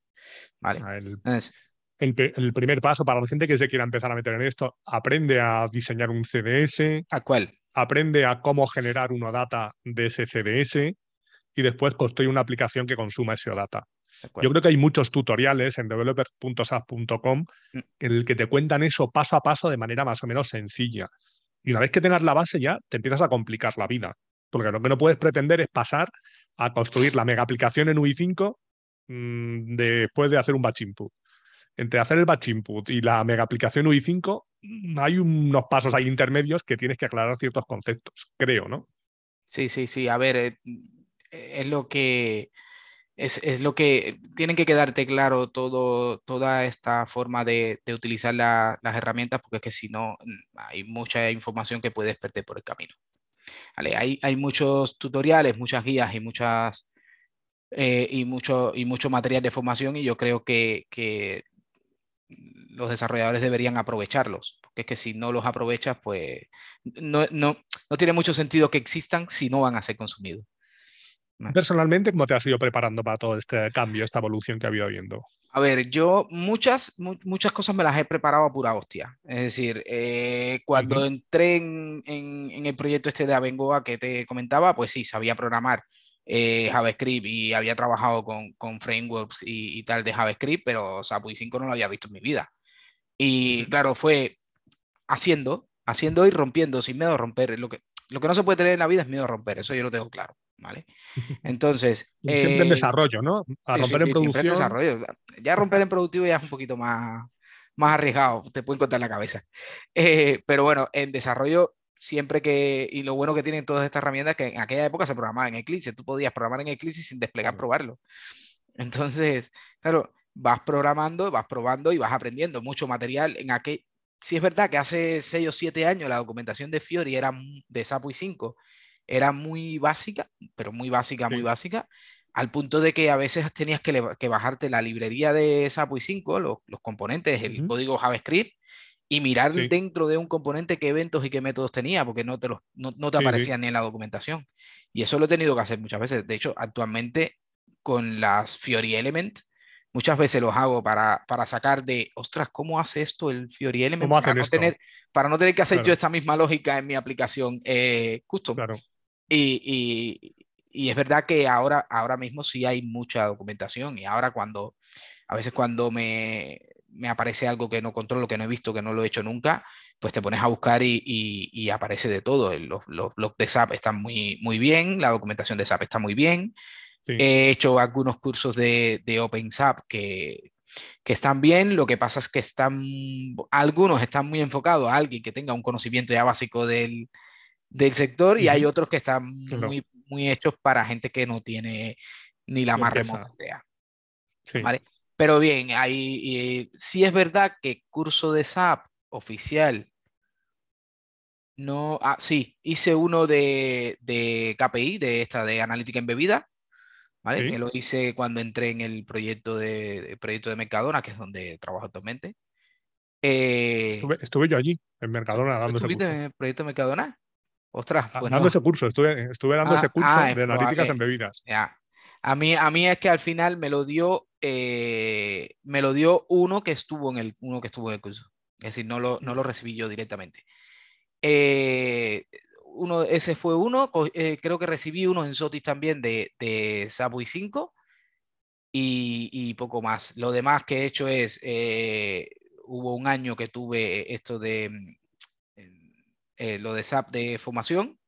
¿Vale? O sea, el, Entonces, el, el, primer paso para la gente que se quiera empezar a meter en esto, aprende a diseñar un CDS. ¿A cuál? aprende a cómo generar una data de ese CDS y después construye una aplicación que consuma ese data. Yo creo que hay muchos tutoriales en developer.sap.com mm. en el que te cuentan eso paso a paso de manera más o menos sencilla. Y una vez que tengas la base ya, te empiezas a complicar la vida. Porque lo que no puedes pretender es pasar a construir la mega aplicación en UI5 mmm, después de hacer un batch input. Entre hacer el batch input y la mega aplicación UI5 hay unos pasos ahí intermedios que tienes que aclarar ciertos conceptos, creo, ¿no? Sí, sí, sí. A ver, eh, es lo que es, es, lo que tienen que quedarte claro todo, toda esta forma de, utilizar la, las herramientas, porque es que si no, hay mucha información que puedes perder por el camino. Hay, hay muchos tutoriales, muchas guías y muchas eh, y mucho, y mucho material de formación, y yo creo que, que los desarrolladores deberían aprovecharlos, porque es que si no los aprovechas, pues no, no, no tiene mucho sentido que existan si no van a ser consumidos. Personalmente, ¿cómo te has ido preparando para todo este cambio, esta evolución que ha habido habiendo? A ver, yo muchas, mu muchas cosas me las he preparado a pura hostia. Es decir, eh, cuando uh -huh. entré en, en, en, el proyecto este de Abengoa que te comentaba, pues sí, sabía programar eh, JavaScript y había trabajado con, con frameworks y, y, tal de JavaScript, pero SAP 5 no lo había visto en mi vida. Y claro, fue haciendo, haciendo y rompiendo, sin miedo a romper. Lo que, lo que no se puede tener en la vida es miedo a romper, eso yo lo tengo claro. ¿vale? Entonces. siempre eh, en desarrollo, ¿no? A romper sí, sí, en producción. En desarrollo. Ya romper en productivo ya es un poquito más, más arriesgado, te pueden contar la cabeza. Eh, pero bueno, en desarrollo, siempre que. Y lo bueno que tienen todas estas herramientas que en aquella época se programaba en Eclipse, tú podías programar en Eclipse sin desplegar, probarlo. Entonces, claro, vas programando, vas probando y vas aprendiendo mucho material en aquel. Sí es verdad que hace 6 o 7 años la documentación de Fiori era de SAP 5 era muy básica, pero muy básica, sí. muy básica, al punto de que a veces tenías que, que bajarte la librería de SAP 5, los, los componentes, el uh -huh. código JavaScript, y mirar sí. dentro de un componente qué eventos y qué métodos tenía, porque no te, los, no, no te sí, aparecían ni en la documentación. Y eso lo he tenido que hacer muchas veces. De hecho, actualmente con las Fiori Element, muchas veces los hago para, para sacar de, ostras, ¿cómo hace esto el Fiori Element? para, no tener, para no tener que hacer claro. yo esta misma lógica en mi aplicación eh, custom. Claro. Y, y, y, es verdad que ahora, ahora mismo sí hay mucha documentación y ahora cuando, a veces cuando me, me aparece algo que no controlo, que no he visto, que no lo he hecho nunca, pues te pones a buscar y, y, y aparece de todo. Los, los blogs de SAP están muy, muy bien, la documentación de SAP está muy bien. Sí. He hecho algunos cursos de, de OpenSAP que, que están bien, lo que pasa es que están, algunos están muy enfocados a alguien que tenga un conocimiento ya básico del, del sector y hay otros que están claro. muy, muy hechos para gente que no tiene ni la más remota idea. Sí. ¿Vale? Pero bien, ahí sí es verdad que curso de SAP oficial no, ah, sí, hice uno de, de KPI, de esta de analítica embebida, ¿vale? Sí. Que lo hice cuando entré en el proyecto de, el proyecto de Mercadona, que es donde trabajo actualmente. Eh, estuve, estuve, yo allí, en Mercadona, dando ¿Estuviste en el proyecto de Mercadona? Ostras, pues dando no. ese curso, estuve, estuve dando ah, ese curso ah, de analíticas en bebidas. Ya. A mí, a mí es que al final me lo dio, eh, me lo dio uno que estuvo en el, uno que estuvo en curso. Es decir, no lo, no lo recibí yo directamente. Eh, uno, ese fue uno, eh, creo que recibí uno en Sotis también de, de Subway 5 y, y, poco más. Lo demás que he hecho es, hubo un año que tuve esto de mm, lo de SAP de formación,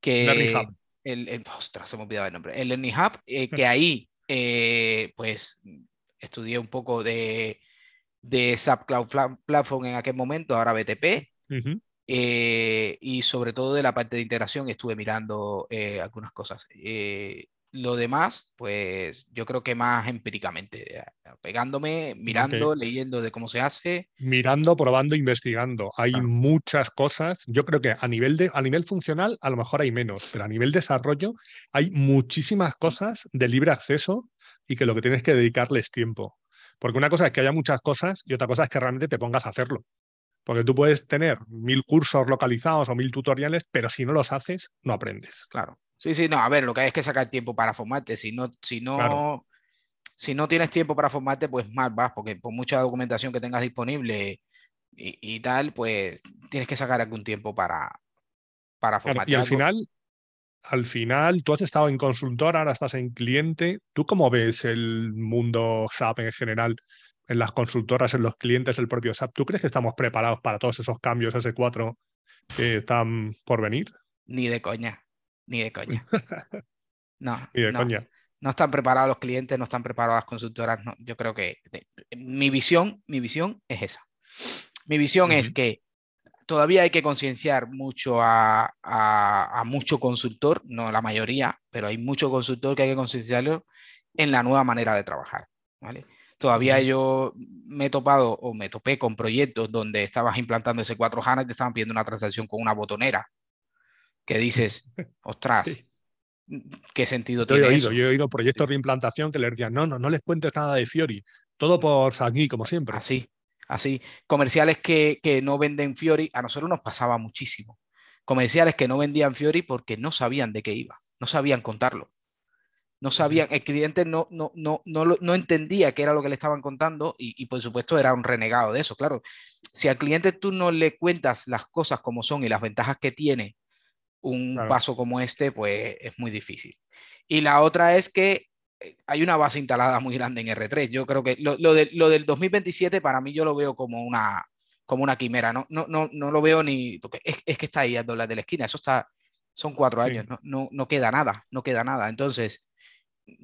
que el, el, ostras, se me olvidaba el nombre, el Learning Hub, eh, que ahí eh, pues estudié un poco de, de SAP Cloud Platform en aquel momento, ahora BTP, eh, y sobre todo de la parte de integración estuve mirando algunas cosas. Lo demás, pues yo creo que más empíricamente, eh, pegándome, mirando, leyendo de cómo se hace. Mirando, probando, investigando. Hay muchas cosas. Yo creo que a nivel, de, a nivel funcional a lo mejor hay menos, pero a nivel desarrollo hay muchísimas cosas de libre acceso y que lo que tienes que dedicarles tiempo. Porque una cosa es que haya muchas cosas y otra cosa es que realmente te pongas a hacerlo. Porque tú puedes tener mil cursos localizados o mil tutoriales, pero si no los haces, no aprendes. Claro. Sí, sí, no, a ver, lo que hay es que sacar tiempo para formarte. Si no, si no, si no tienes tiempo para formarte, pues mal vas, porque por mucha documentación que tengas disponible y, tal, pues tienes que sacar algún tiempo para, para formarte. y al final, al final, tú has estado en consultor, ahora estás en cliente. ¿Tú cómo ves el mundo SAP en general? En las consultoras, en los clientes del propio SAP. ¿Tú crees que estamos preparados para todos esos cambios S4 que están por venir? Ni de coña. Ni de coña. No, Ni de no, coña. no están preparados los clientes, no están preparadas las consultoras. No, yo creo que mi visión, mi visión es esa. Mi visión es que todavía hay que concienciar mucho a, a, mucho consultor, no la mayoría, pero hay mucho consultor que hay que concienciarlo en la nueva manera de trabajar. ¿vale? Todavía yo me he topado o me topé con proyectos donde estabas implantando ese 4 HANA y te estaban pidiendo una transacción con una botonera que dices, ostras, ¿qué sentido yo tiene he oído, eso? Yo he oído proyectos de implantación que les decían, no, no, no les cuentes nada de Fiori, todo por Sagui, como siempre. Así, así. Comerciales que, que no venden Fiori, a nosotros nos pasaba muchísimo. Comerciales que no vendían Fiori porque no sabían de qué iba, no sabían contarlo. No sabían, el cliente no, no, no, no, no entendía qué era lo que le estaban contando y, y, por supuesto era un renegado de eso. Claro, si al cliente tú no le cuentas las cosas como son y las ventajas que tiene un claro. paso como este, pues es muy difícil. Y la otra es que eh, hay una base instalada muy grande en R3. Yo creo que lo, lo, de, lo del 2027 para mí yo lo veo como una, como una quimera. No, no, no, no lo veo ni... Es, es que está ahí a dólares de la esquina. Eso está... Son cuatro sí. años. No, no, no queda nada. No queda nada. Entonces,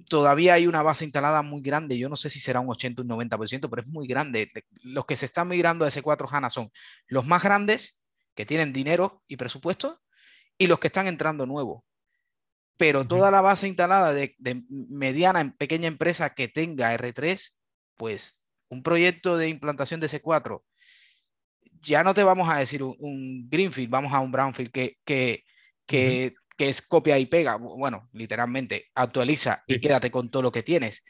todavía hay una base instalada muy grande. Yo no sé si será un 80 o un 90%, pero es muy grande. Los que se están migrando a S4 HANA son los más grandes, que tienen dinero y presupuesto, y los que están entrando nuevos. Pero toda la base instalada de, de, mediana en pequeña empresa que tenga R3, pues un proyecto de implantación de C4, ya no te vamos a decir un, un Greenfield, vamos a un Brownfield que, que, que, uh -huh. que, es copia y pega, bueno, literalmente, actualiza y sí. quédate con todo lo que tienes.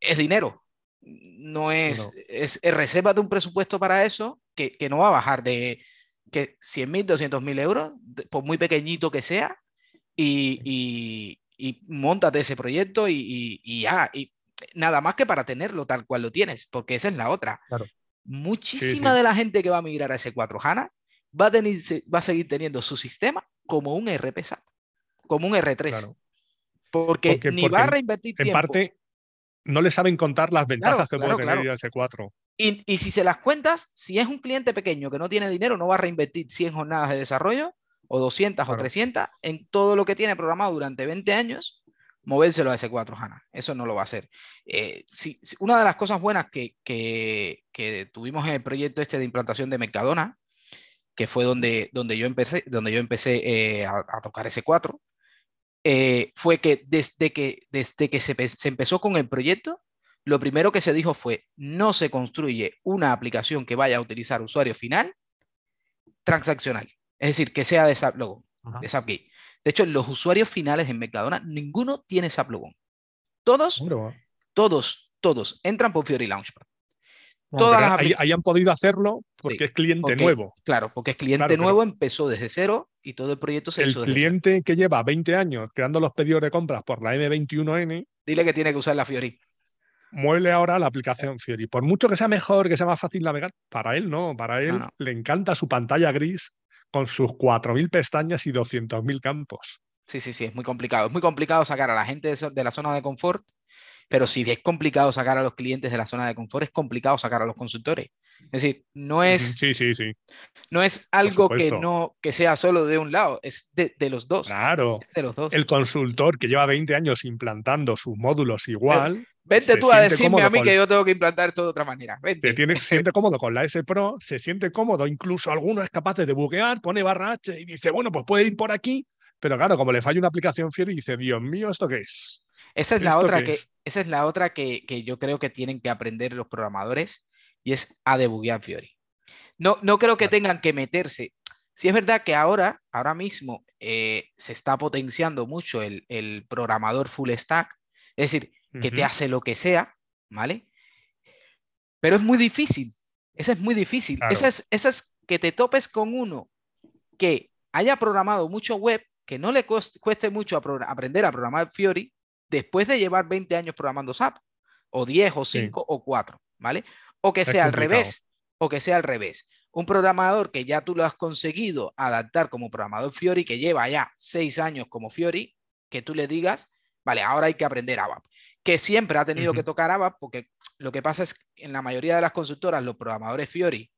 Es dinero, no es, no. es, es resérvate un presupuesto para eso que, que no va a bajar de, que 100 mil, 200 mil euros, por muy pequeñito que sea, y, y, y montate ese proyecto y, y, ya, y nada más que para tenerlo tal cual lo tienes, porque esa es la otra. Claro. Muchísima sí, sí. de la gente que va a migrar a ese 4 HANA va a, tener, va a seguir teniendo su sistema como un RP SAP, como un R3. Claro. Porque, porque, ni porque va a reinvertir en tiempo. parte no le saben contar las ventajas claro, que puede tener ir a S4. Y, y, si se las cuentas, si es un cliente pequeño que no tiene dinero, no va a reinvertir 100 jornadas de desarrollo o 200 claro. o 300 en todo lo que tiene programado durante 20 años, movérselo a S4 HANA. Eso no lo va a hacer. Eh, si, si, una de las cosas buenas que, que, que, tuvimos en el proyecto este de implantación de Mercadona, que fue donde, donde yo empecé, donde yo empecé eh, a, a, tocar S4, eh, fue que desde que, desde que se, se empezó con el proyecto, lo primero que se dijo fue, no se construye una aplicación que vaya a utilizar usuario final transaccional. Es decir, que sea de SAP Logo, Ajá. de. De hecho, los usuarios finales en Mercadona, ninguno tiene SAP Logo. Todos, todos, todos entran por Fiori Launchpad. Todas ahí, han podido hacerlo porque es cliente nuevo. Claro, porque es cliente nuevo, empezó desde cero y todo el proyecto se el hizo El cliente que lleva 20 años creando los pedidos de compras por la M21N. Dile que tiene que usar la Fiori. Muele ahora la aplicación Fiori. Por mucho que sea mejor, que sea más fácil navegar, para él no. Para él le encanta su pantalla gris con sus 4.000 pestañas y 200.000 campos. Sí, sí, sí, es muy complicado. Es muy complicado sacar a la gente de la zona de confort pero si es complicado sacar a los clientes de la zona de confort, es complicado sacar a los consultores. Es decir, no es, sí, sí, sí. No es algo que, no, que sea solo de un lado, es de, los dos. Claro. de los dos. El consultor que lleva 20 años implantando sus módulos igual. Vente tú a decirme a mí que yo tengo que implantar esto de otra manera. Vente. Se, tiene, se siente cómodo con la S Pro, se siente cómodo, incluso alguno es capaz de buguear, pone barra H y dice, bueno, pues puede ir por aquí, pero claro, como le falla una aplicación y dice, Dios mío, ¿esto qué es? Esa es la otra, que, esa es la otra que, yo creo que tienen que aprender los programadores y es a debuguear Fiori. No, no creo que tengan que meterse. Si es verdad que ahora, ahora mismo, eh, se está potenciando mucho el, programador full stack, es decir, que te hace lo que sea, ¿vale? Pero es muy difícil. Eso es muy difícil. Esa, es, es que te topes con uno que haya programado mucho web, que no le cueste mucho aprender a programar Fiori, después de llevar 20 años programando SAP, o 10 o 5 o 4, ¿vale? O que sea al revés, o que sea al revés. Un programador que ya tú lo has conseguido adaptar como programador Fiori, que lleva ya 6 años como Fiori, que tú le digas, vale, ahora hay que aprender ABAP. Que siempre ha tenido que tocar ABAP, porque lo que pasa es que en la mayoría de las consultoras, los programadores Fiori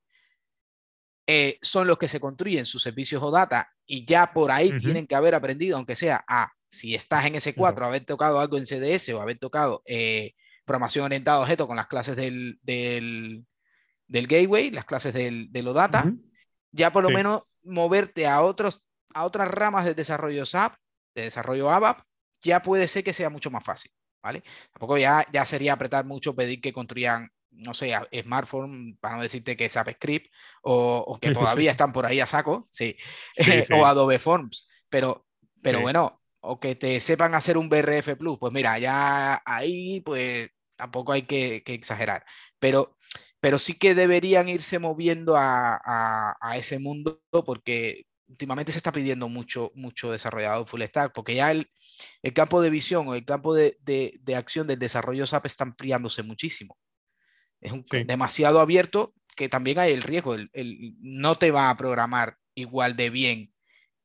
eh, son los que se construyen sus servicios o data y ya por ahí tienen que haber aprendido, aunque sea a si estás en ese 4, haber tocado algo en CDS o haber tocado eh, programación orientada a objetos con las clases del, del, gateway, las clases del, de OData, ya por lo menos moverte a, otros, a otras ramas de desarrollo SAP, de desarrollo ABAP, ya puede ser que sea mucho más fácil, ¿vale? Tampoco ya, ya sería apretar mucho pedir que construyan, no sé, smartphone, para no decirte que SAP Script, o, que todavía están por ahí a saco, sí, o Adobe Forms, pero, pero bueno, o que te sepan hacer un BRF Plus, pues mira, ya ahí pues tampoco hay que, exagerar, pero, pero sí que deberían irse moviendo a, ese mundo porque últimamente se está pidiendo mucho, mucho desarrollador full stack, porque ya el, el campo de visión o el campo de, acción del desarrollo SAP está ampliándose muchísimo. Es un, demasiado abierto que también hay el riesgo, el, no te va a programar igual de bien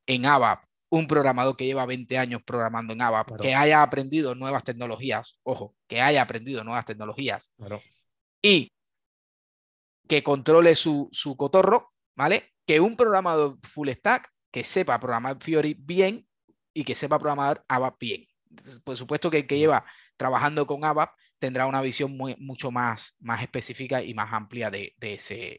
en ABAP un programador que lleva 20 años programando en ABAP, que haya aprendido nuevas tecnologías, ojo, que haya aprendido nuevas tecnologías y que controle su, cotorro, ¿vale? Que un programador full stack que sepa programar Fiori bien y que sepa programar ABAP bien. Por supuesto que el que lleva trabajando con ABAP tendrá una visión muy, mucho más, más específica y más amplia de, de ese,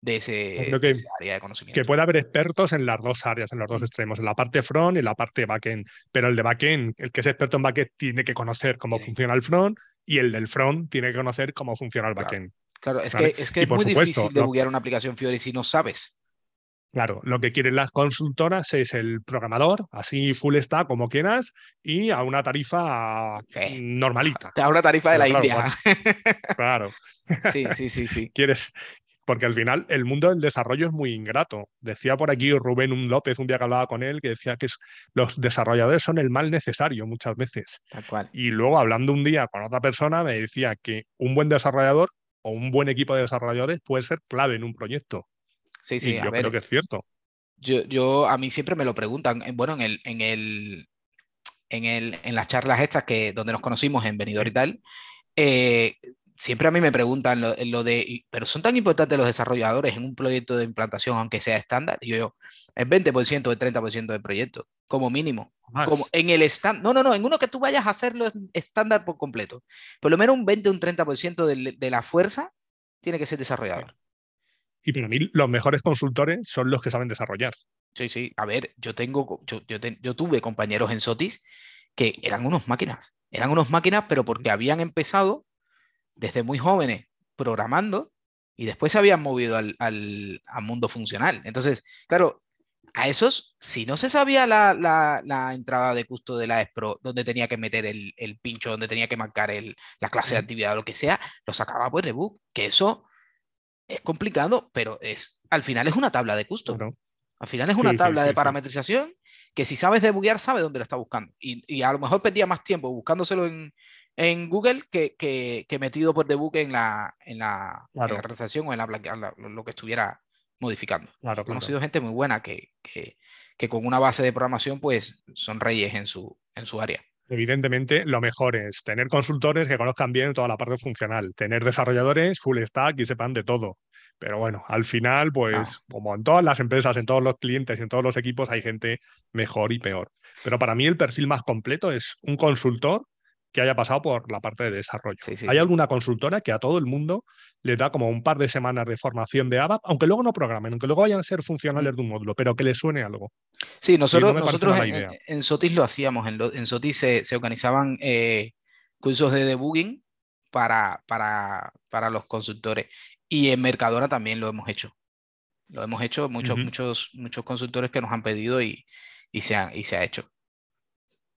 de ese, área de conocimiento. Que puede haber expertos en las dos áreas, en los dos extremos, en la parte front y la parte backend. Pero el de backend, el que es experto en backend, tiene que conocer cómo funciona el front y el del front tiene que conocer cómo funciona el backend. Claro, es que es, que es muy difícil de buguear una aplicación Fiori si no sabes. Claro, lo que quieren las consultoras es el programador, así full stack como quieras, y a una tarifa normalita. A una tarifa de la India. claro. Sí, sí, sí, sí. Quieres, porque al final el mundo del desarrollo es muy ingrato. Decía por aquí Rubén López, un día que hablaba con él, que decía que los desarrolladores son el mal necesario muchas veces. Tal cual. Y luego hablando un día con otra persona me decía que un buen desarrollador o un buen equipo de desarrolladores puede ser clave en un proyecto. Sí, sí, yo creo que es cierto. Yo, yo, a mí siempre me lo preguntan, bueno, en el, en el, en el, en las charlas estas que donde nos conocimos en Benidorm y tal, eh, siempre a mí me preguntan lo, de, pero son tan importantes los desarrolladores en un proyecto de implantación, aunque sea estándar. Y yo digo, es 20% o 30% del proyecto, como mínimo. Como en el estándar, no, no, no, en uno que tú vayas a hacerlo estándar por completo. Por lo menos un 20 o un 30% de, de la fuerza tiene que ser desarrollador. Y para mí los mejores consultores son los que saben desarrollar. Sí, sí. A ver, yo tengo, yo, yo, yo tuve compañeros en Sotis que eran unos máquinas. Eran unos máquinas, pero porque habían empezado desde muy jóvenes programando y después se habían movido al, mundo funcional. Entonces, claro, a esos, si no se sabía la, entrada de custo de la ESPRO, donde tenía que meter el, pincho, donde tenía que marcar el, la clase de actividad o lo que sea, lo sacaba por rebook, que eso es complicado, pero es, al final es una tabla de. Bueno, Al final es una sí, tabla sí, de parametrización que si sabes debuguear, sabe dónde lo está buscando. Y, y a lo mejor perdía más tiempo buscándoselo en, en Google que, que, que metido por debug en la, en la, en la realización o en la, la- lo que estuviera modificando. Claro, He claro. conocido gente muy buena que, que, que con una base de programación pues son reyes en su, en su área. Evidentemente, lo mejor es tener consultores que conozcan bien toda la parte funcional, tener desarrolladores full stack y sepan de todo. Pero bueno, al final, pues como en todas las empresas, en todos los clientes y en todos los equipos, hay gente mejor y peor. Pero para mí el perfil más completo es un consultor que haya pasado por la parte de desarrollo. Sí, sí, hay alguna consultora que a todo el mundo le da como un par de semanas de formación de ABAP, aunque luego no programen, aunque luego vayan a ser funcionales de un módulo, pero que les suene algo. Sí, nosotros, en, en- Sotis lo hacíamos. En, lo- en Sotis se, se organizaban eh, cursos de debugging para, para, para los consultores. Y en Mercadona también lo hemos hecho. Lo hemos hecho muchos, muchos, muchos consultores que nos han pedido y, y, se, ha, y se ha hecho.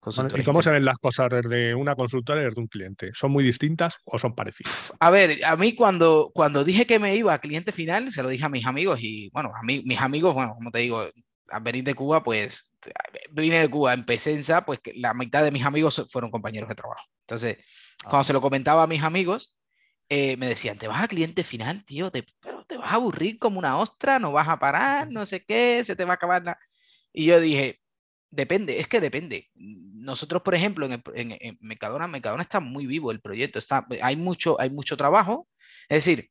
Bueno, ¿Y cómo se ven las cosas desde una consultora y desde un cliente? ¿Son muy distintas o son parecidas? A ver, a mí cuando, cuando dije que me iba a cliente final, se lo dije a mis amigos y bueno, a mí, mis amigos, bueno, como te digo, al venir de Cuba, pues vine de Cuba, empecé en SAP, pues la mitad de mis amigos fueron compañeros de trabajo. Entonces, cuando se lo comentaba a mis amigos, eh, me decían, ¿te vas a cliente final, tío? ¿Te, pero te vas a aburrir como una ostra, no vas a parar, no sé qué, se te va a acabar la... Y yo dije, depende, es que depende. Nosotros, por ejemplo, en, el- en, en Mercadona, Mercadona está muy vivo el proyecto, está, hay, mucho, hay mucho trabajo. Es decir,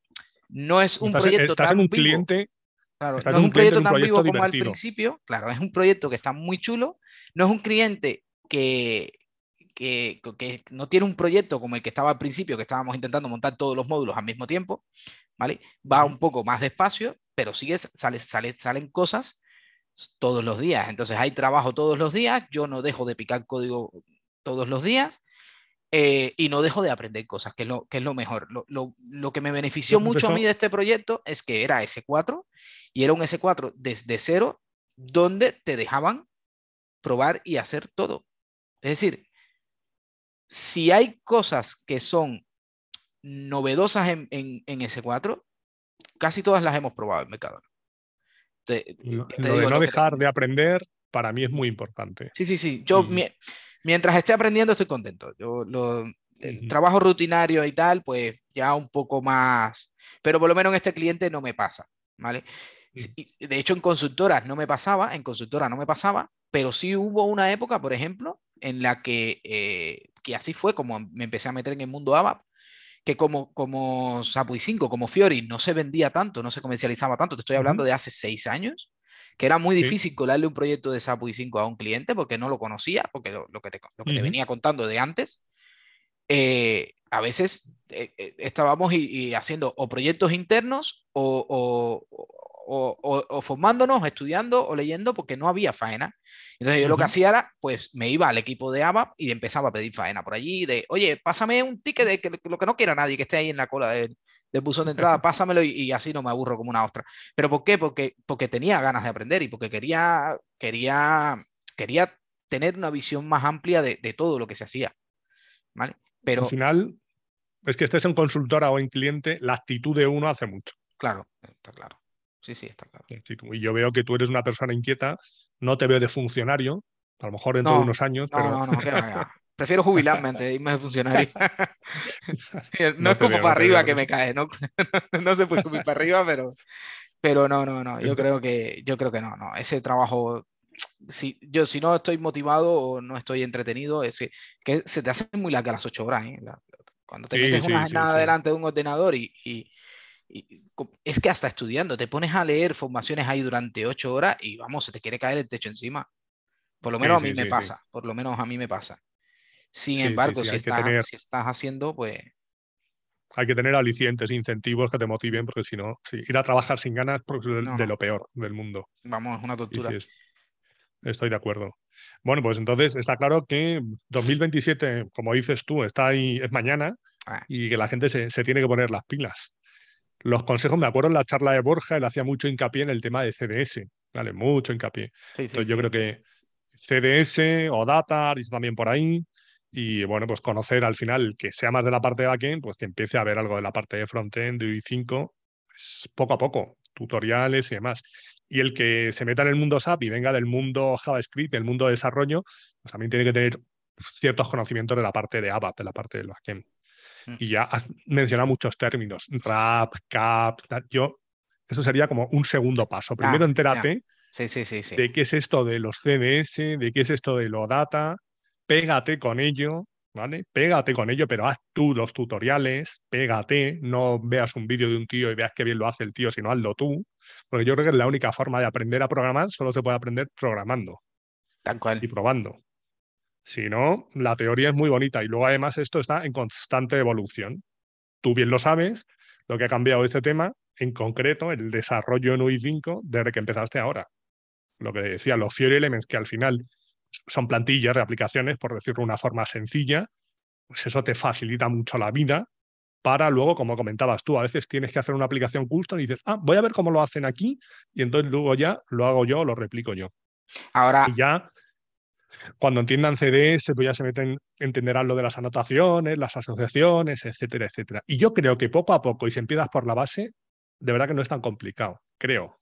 no es un Estás, proyecto estás tan en un vivo. cliente, Claro, no es un proyecto tan proyecto vivo como al principio, claro, es un proyecto que está muy chulo, no es un cliente que, que, que no tiene un proyecto como el que estaba al principio, que estábamos intentando montar todos los módulos al mismo tiempo, ¿vale? Va un poco más despacio, pero sigue, sale, sale, salen cosas todos los días, entonces hay trabajo todos los días, yo no dejo de picar código todos los días, eh, y no dejo de aprender cosas, que es lo, que es lo mejor. Lo, lo- lo que me benefició mucho a mí de este proyecto es que era S4 y era un S4 desde cero donde te dejaban probar y hacer todo. Es decir, si hay cosas que son novedosas en, en- en S4, casi todas las hemos probado en Mercadona. Te- lo, te lo de no lo te- dejar de aprender, para mí es muy importante. Sí, sí, sí. Yo, mie- mientras esté aprendiendo, estoy contento. Yo, lo, el trabajo rutinario y tal, pues ya un poco más. Pero por lo menos en este cliente no me pasa, ¿vale? Mm. Y, De hecho, en consultoras no me pasaba, en consultora no me pasaba, pero sí hubo una época, por ejemplo, en la que, eh, que así fue como me empecé a meter en el mundo ABAP, que como, como Sapui 5, como Fiori, no se vendía tanto, no se comercializaba tanto, te estoy hablando de hace seis años, que era muy Sí. difícil colarle un proyecto de Sapui 5 a un cliente porque no lo conocía, porque lo, lo que, te, lo que te Ujú. venía contando de antes, eh, a veces eh, eh, estábamos y, y haciendo o proyectos internos o, o- o- o- o formándonos, estudiando o leyendo porque no había faena. Entonces yo lo que hacía era, pues me iba al equipo de ABAP y empezaba a pedir faena por allí, de, oye, pásame un ticket de que, lo que no quiera nadie que esté ahí en la cola del, del buzón de entrada, pásamelo y, y así no me aburro como una ostra. ¿Pero por qué? Porque, porque tenía ganas de aprender y porque quería, quería, quería tener una visión más amplia de, de todo lo que se hacía. ¿Vale? Pero, Al final, es que estés en consultora o en cliente, la actitud de uno hace mucho. claro, está claro. Sí, sí, está claro. Y yo veo que tú eres una persona inquieta, no te veo de funcionario, a lo mejor dentro de No, unos años, No, pero no, no, va. Prefiero jubilarme antes de irme de funcionario. no, No es como veo, para no arriba veo, que no me cae, ¿no? no se puede subir para arriba, pero, pero no, no, no. Yo creo que, yo creo que no, no. Ese trabajo, si, yo si no estoy motivado o no estoy entretenido, ese, que se te hace muy larga las ocho horas, ¿eh? La- cuando te Sí, metes sí, una sí, jornada sí. delante de un ordenador y, y- y es que hasta estudiando, te pones a leer formaciones ahí durante ocho horas y vamos, se te quiere caer el techo encima. Por lo Sí, menos a sí, mí me sí, pasa, por lo menos a mí me pasa. Sin embargo, si, estás, tener- si estás haciendo, pues Hay que tener alicientes, incentivos que te motiven, porque si no, sí, ir a trabajar sin ganas pues, es de, No, de lo peor del mundo. vamos, es una tortura. sí, es- estoy de acuerdo. Bueno, pues entonces está claro que 2027, como dices tú, está ahí, es mañana Ah, y que la gente se, se tiene que poner las pilas. Los consejos, me acuerdo en la charla de Borja, él hacía mucho hincapié en el tema de CDS, ¿vale? Mucho hincapié. sí, sí, Entonces yo sí. creo que CDS o Data, y también por ahí, y bueno, pues conocer al final que sea más de la parte de backend, pues que empiece a ver algo de la parte de frontend, de UI5, pues poco a poco, tutoriales y demás. Y el que se meta en el mundo SAP y venga del mundo JavaScript, del mundo de desarrollo, pues también tiene que tener ciertos conocimientos de la parte de ABAP, de la parte del backend. Mm. Y ya has mencionado muchos términos, RAP, CAP, yo, eso sería como un segundo paso. Primero entérate sí, sí, sí, de qué es esto de los CDS, de qué es esto de lo data, pégate con ello, ¿vale? Pégate con ello, pero haz tú los tutoriales, pégate, no veas un vídeo de un tío y veas qué bien lo hace el tío, sino hazlo tú, porque yo creo que la única forma de aprender a programar, solo se puede aprender programando. Tal cual. Y probando. Si no, la teoría es muy bonita y luego además esto está en constante evolución. Tú bien lo sabes, lo que ha cambiado este tema, en concreto el desarrollo en UI5 desde que empezaste ahora. Lo que decía, los Fiori Elements, que al final son plantillas de aplicaciones, por decirlo de una forma sencilla, pues eso te facilita mucho la vida para luego, como comentabas tú, a veces tienes que hacer una aplicación custom y dices, ah, voy a ver cómo lo hacen aquí y entonces luego ya lo hago yo, lo replico yo. Ahora, y ya cuando entiendan CDS, pues ya se meten, entenderán lo de las anotaciones, las asociaciones, etcétera, etcétera. Y yo creo que poco a poco, y si empiezas por la base, de verdad que no es tan complicado, creo.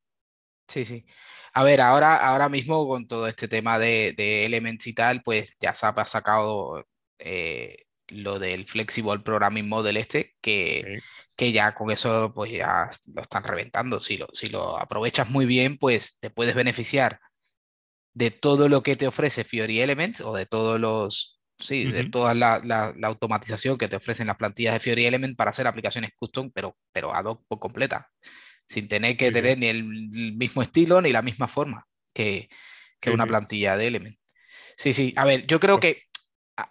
Sí, sí. A ver, ahora, ahora mismo con todo este tema de, Elements y tal, pues ya se ha sacado eh, lo del Flexible Programming Model este, que, que ya con eso pues ya lo están reventando. Si lo, si lo aprovechas muy bien, pues te puedes beneficiar de todo lo que te ofrece Fiori Elements o de todos los, sí, de toda la, la, automatización que te ofrecen las plantillas de Fiori Elements para hacer aplicaciones custom, pero, pero ad hoc por completa, sin tener que tener ni el, mismo estilo ni la misma forma que, que una plantilla de Element. Sí, sí, a ver, yo creo que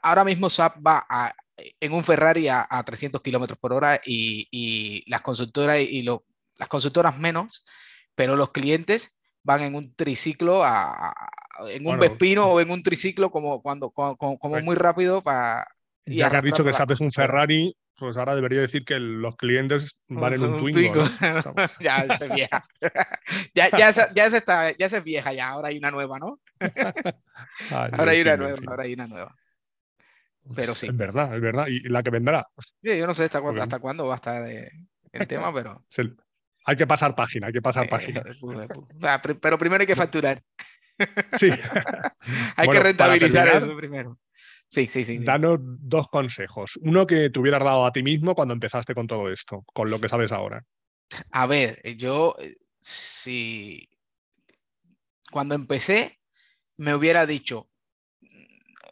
ahora mismo SAP va a, en un Ferrari a, 300 kilómetros por hora y, y, las consultoras y lo, las consultoras menos, pero los clientes van en un triciclo a, en un Vespino o en un triciclo como cuando como, como muy rápido para ya que has dicho que sabes un Ferrari pues ahora debería decir que los clientes van en un, Twingo. ya, es vieja. ya, ya, ya, está, ya es vieja, ya. Ahora hay una nueva, ¿no? ahora, hay una nueva, ahora hay una nueva. Pero sí. Es verdad, es verdad. Y la que vendrá. Sí, yo no sé hasta, cuándo, hasta cuándo va a estar eh, el tema, pero. Hay que pasar página, hay que pasar página. Pero primero hay que facturar. Sí. hay que rentabilizar eso primero. Sí, sí, sí, Danos dos consejos. Uno que te hubieras dado a ti mismo cuando empezaste con todo esto, con lo que sabes ahora. A ver, yo, si cuando empecé, me hubiera dicho,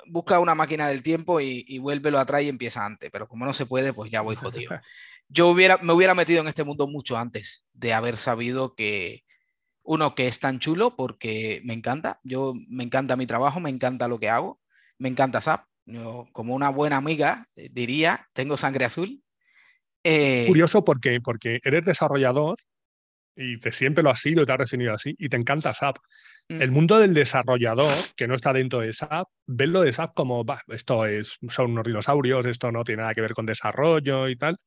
busca una máquina del tiempo y, y vuélvelo atrás y empieza antes, pero como no se puede, pues ya voy jodido. Yo hubiera, me hubiera metido en este mundo mucho antes de haber sabido que, uno, que es tan chulo porque me encanta, yo me encanta mi trabajo, me encanta lo que hago, me encanta SAP, yo, como una buena amiga eh, diría, tengo sangre azul. Eh, Curioso porque, porque eres desarrollador y te, siempre lo has sido y te has definido así y te encanta SAP. Mm. El mundo del desarrollador, que no está dentro de SAP, ve lo de SAP como, esto es, son unos dinosaurios, esto no tiene nada que ver con desarrollo y tal.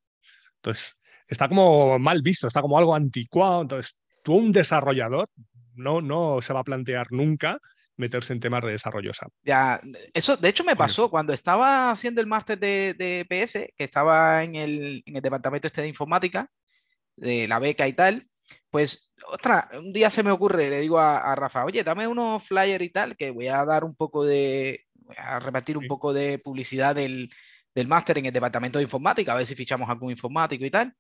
Entonces, está como mal visto, está como algo anticuado. Entonces, tú, un desarrollador, no, no se va a plantear nunca meterse en temas de desarrollo SAP. Ya, eso de hecho me pasó cuando estaba haciendo el máster de, PS, que estaba en el, en el, departamento este de informática, de la beca y tal, pues otra, un día se me ocurre, le digo a, Rafa, oye, dame unos flyers y tal, que voy a dar un poco de, voy a repartir un poco de publicidad del, del máster en el departamento de informática, a ver si fichamos algún informático y tal,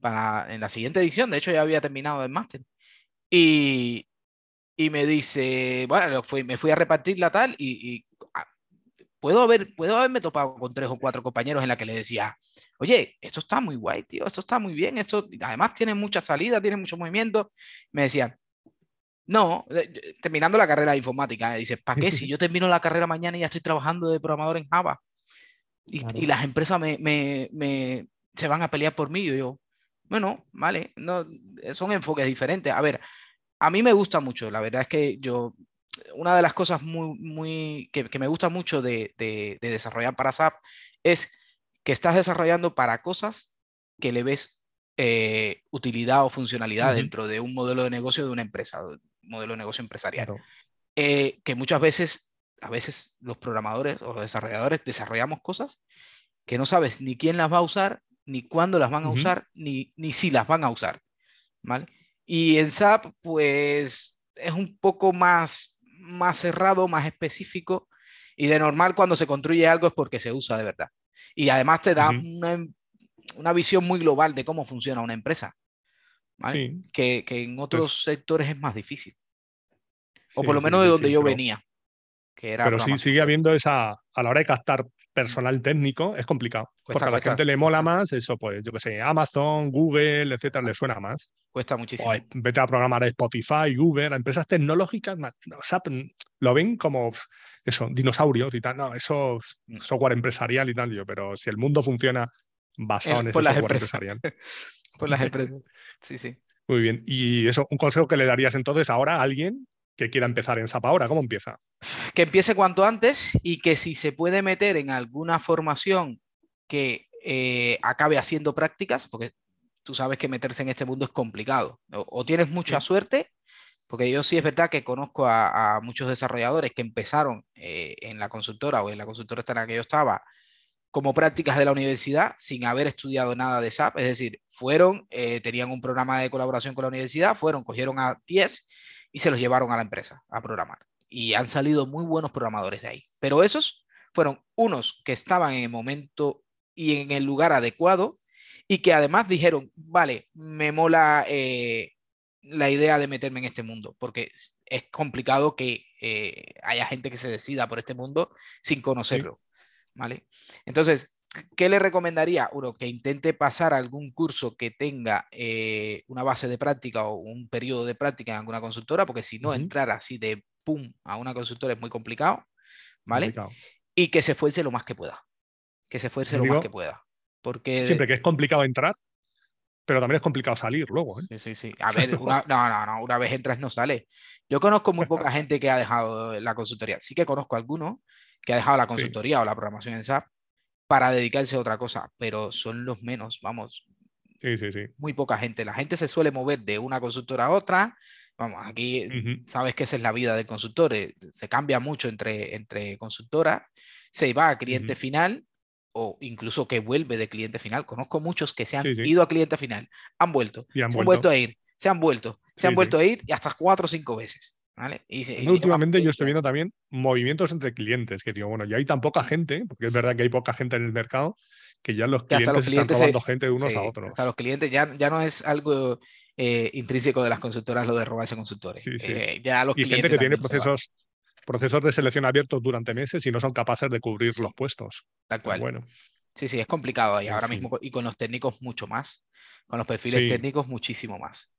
para en la siguiente edición, de hecho ya había terminado el máster. Y, y me dice, bueno, me fui a repartirla tal y, ah, puedo, haber, puedo haberme topado con tres o cuatro compañeros en la que le decía, oye, esto está muy guay, tío, esto está muy bien, esto además tiene mucha salida, tiene mucho movimiento. Me decían, no, terminando la carrera de informática, dice, ¿para qué? Si yo termino la carrera mañana y ya estoy trabajando de programador en Java y, las empresas me, se van a pelear por mí. Y yo, bueno, vale, no, son enfoques diferentes. A ver, a mí me gusta mucho, la verdad es que yo, una de las cosas muy, muy, que, me gusta mucho de, desarrollar para SAP es que estás desarrollando para cosas que le ves eh, utilidad o funcionalidad dentro de un modelo de negocio de una empresa, un modelo de negocio empresarial. Eh, que muchas veces a veces los programadores o los desarrolladores desarrollamos cosas que no sabes ni quién las va a usar, ni cuándo las van a usar, ni, ni si las van a usar. ¿vale? Y en SAP, pues es un poco más, más cerrado, más específico, y de normal cuando se construye algo es porque se usa de verdad. Y además te da una, una, visión muy global de cómo funciona una empresa, ¿vale? que, que, en otros pues sectores es más difícil. O por lo menos de donde yo venía. Que era pero sí sigue habiendo esa, a la hora de captar personal técnico es complicado. porque a la gente le mola más eso, pues yo que sé, Amazon, Google, etcétera, le suena más. Cuesta muchísimo. vete a programar Spotify, Uber, empresas tecnológicas, no, lo ven como eso, dinosaurios y tal. No, eso es mm. software empresarial y tal, yo, pero si el mundo funciona basado en, ese software empresarial. por las empresas. Sí, sí. Muy bien. Y eso, un consejo que le darías entonces ahora a alguien que quiera empezar en SAP ahora? ¿Cómo empieza? Que empiece cuanto antes y que si se puede meter en alguna formación que eh, acabe haciendo prácticas, porque tú sabes que meterse en este mundo es complicado. O, tienes mucha suerte, porque yo sí es verdad que conozco a, muchos desarrolladores que empezaron eh, en la consultora o en la consultora en la que yo estaba como prácticas de la universidad sin haber estudiado nada de SAP, es decir, fueron, eh, tenían un programa de colaboración con la universidad, fueron, cogieron a 10 y se los llevaron a la empresa a programar. Y han salido muy buenos programadores de ahí. Pero esos fueron unos que estaban en el momento y en el lugar adecuado y que además dijeron, vale, me mola eh, la idea de meterme en este mundo, porque es complicado que eh, haya gente que se decida por este mundo sin conocerlo. ¿Vale? Entonces, ¿Qué le recomendaría? Uno, que intente pasar algún curso que tenga eh, una base de práctica o un periodo de práctica en alguna consultora, porque si no, entrar así de pum a una consultora es muy complicado, ¿vale? Y que se esfuerce lo más que pueda. Que se esfuerce lo más que pueda. Porque... Siempre que es complicado entrar, pero también es complicado salir luego. ¿eh? Sí, sí, sí. A ver, una, no, no, no, una vez entras no sale. Yo conozco muy poca gente que ha dejado la consultoría. Sí que conozco algunos que ha dejado la consultoría o la programación en SAP para dedicarse a otra cosa, pero son los menos, vamos. Sí, sí, sí. Muy poca gente. La gente se suele mover de una consultora a otra. Vamos, aquí sabes que esa es la vida del consultor. Eh, se cambia mucho entre, entre consultoras. Se va a cliente final o incluso que vuelve de cliente final. Conozco muchos que se han ido a cliente final, han vuelto, se han vuelto a ir, se han vuelto, se han vuelto a ir y hasta cuatro o cinco veces. Y, últimamente yo estoy viendo también movimientos entre clientes, que digo, bueno, ya hay tan poca gente, porque es verdad que hay poca gente en el mercado, que ya los clientes, están robando gente de unos a otros. Hasta los clientes ya, ya no es algo eh, intrínseco de las consultoras lo de robarse consultores. Eh, ya los y gente que tiene procesos, procesos de selección abiertos durante meses y no son capaces de cubrir los puestos. Tal cual. bueno. Sí, sí, es complicado y ahora mismo y con los técnicos mucho más. Con los perfiles técnicos muchísimo más.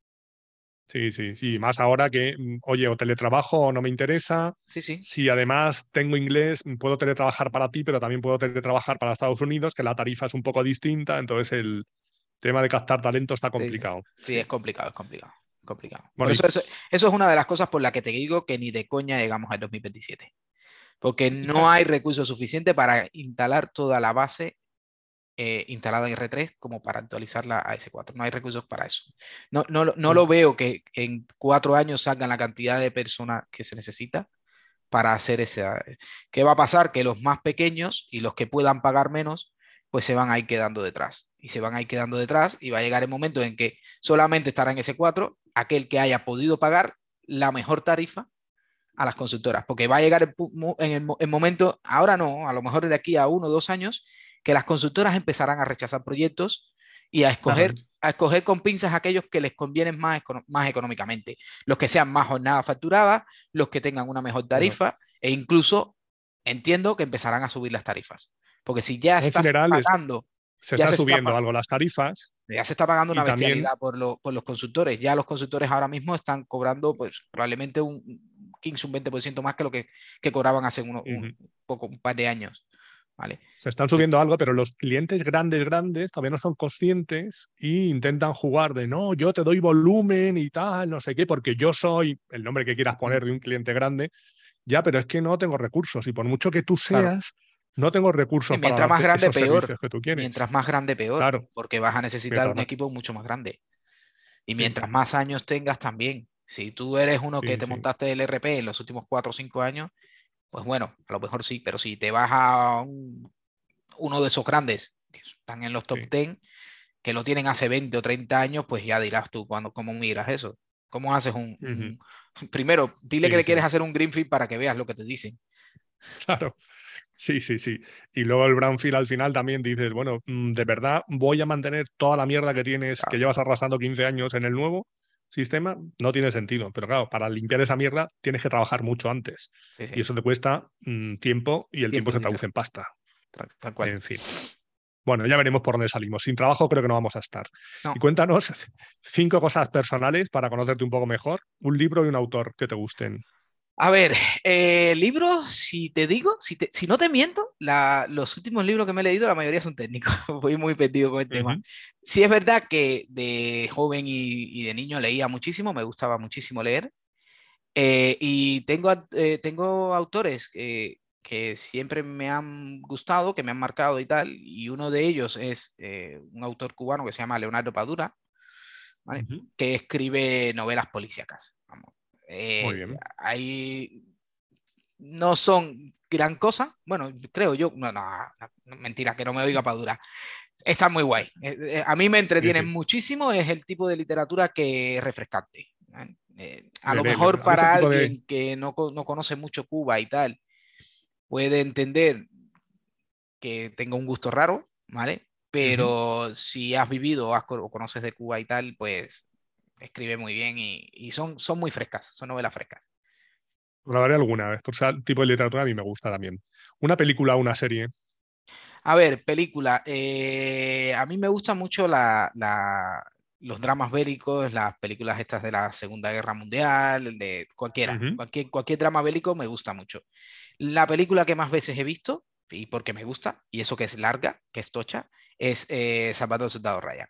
Sí, sí, sí. Más ahora que, mm, oye, o teletrabajo o no me interesa. Sí, sí. Si además tengo inglés, mm, puedo teletrabajar para ti, pero también puedo teletrabajar para Estados Unidos, que la tarifa es un poco distinta. Entonces el tema de captar talento está complicado. Sí, es complicado, es complicado. complicado. eso, eso, es una de las cosas por las que te digo que ni de coña llegamos al 2027. Porque no hay recursos suficientes para instalar toda la base eh, instalada en R3 como para actualizarla a S4. No hay recursos para eso. No, no, no lo veo que en cuatro años salgan la cantidad de personas que se necesita para hacer ese. ¿Qué va a pasar? Que los más pequeños y los que puedan pagar menos, pues se van a ir quedando detrás. Y se van a ir quedando detrás y va a llegar el momento en que solamente estará en S4 aquel que haya podido pagar la mejor tarifa a las consultoras, porque va a llegar en el, el momento, ahora no, a lo mejor de aquí a uno o dos años, que las consultoras empezarán a rechazar proyectos y a escoger, a escoger con pinzas aquellos que les convienen más, más económicamente, los que sean más jornadas facturadas, los que tengan una mejor tarifa e incluso entiendo que empezarán a subir las tarifas. Porque si ya estás pagando... Se está subiendo algo las tarifas. Ya se está pagando una bestialidad por, por, los consultores. Ya los consultores ahora mismo están cobrando pues, probablemente un 15, un 20% más que lo que, que cobraban hace un, poco, un par de años. Se están subiendo algo, pero los clientes grandes, grandes todavía no son conscientes e intentan jugar de no, yo te doy volumen y tal, no sé qué, porque yo soy el nombre que quieras poner de un cliente grande. Ya, pero es que no tengo recursos y por mucho que tú seas, no tengo recursos mientras más grande, peor. Mientras más grande, peor. Porque vas a necesitar un equipo mucho más grande. Y mientras más años tengas también. Si tú eres uno que te montaste el RP en los últimos cuatro o cinco años, pues bueno, a lo mejor sí, pero si te vas a uno de esos grandes que están en los top 10, que lo tienen hace 20 o 30 años, pues ya dirás tú cuando, cómo miras eso. ¿Cómo haces un... primero, dile que le quieres hacer un greenfield para que veas lo que te dicen. Claro. Sí, sí, sí. Y luego el brownfield al final también dices, bueno, mm, de verdad voy a mantener toda la mierda que tienes, que llevas arrasando 15 años en el nuevo sistema, no tiene sentido. Pero claro, para limpiar esa mierda tienes que trabajar mucho antes. Y eso te cuesta mm, tiempo y el tiempo, se traduce en pasta. Tal cual. En fin. Bueno, ya veremos por dónde salimos. Sin trabajo creo que no vamos a estar. Y cuéntanos cinco cosas personales para conocerte un poco mejor. Un libro y un autor que te gusten. A ver, eh, libros, si te digo, si, si no te miento, los últimos libros que me he leído, la mayoría son técnicos. Voy muy perdido con el tema. Sí es verdad que de joven y, de niño leía muchísimo, me gustaba muchísimo leer. Eh, y tengo, eh, tengo autores que siempre me han gustado, que me han marcado y tal. Y uno de ellos es un autor cubano que se llama Leonardo Padura, que escribe novelas policíacas. Muy bien. Ahí no son gran cosa. Bueno, creo yo, no, no, mentira, que no me oiga para durar. Está muy guay. Eh, eh, a mí me entretiene muchísimo, es el tipo de literatura que es refrescante. ¿eh? a lo mejor para alguien que no, no, conoce mucho Cuba y tal, puede entender que tenga un gusto raro, ¿vale? Pero si has vivido o conoces de Cuba y tal, pues escribe muy bien y, son, son muy frescas, son novelas frescas. Probaré alguna vez, por ese tipo de literatura a mí me gusta también. ¿Una película o una serie? A ver, película. Eh, a mí me gustan mucho la, los dramas bélicos, las películas estas de la Segunda Guerra Mundial, de cualquiera. cualquier, cualquier drama bélico me gusta mucho. La película que más veces he visto, y porque me gusta, y eso que es larga, que es tocha, es eh, Zapato Soldado Ryan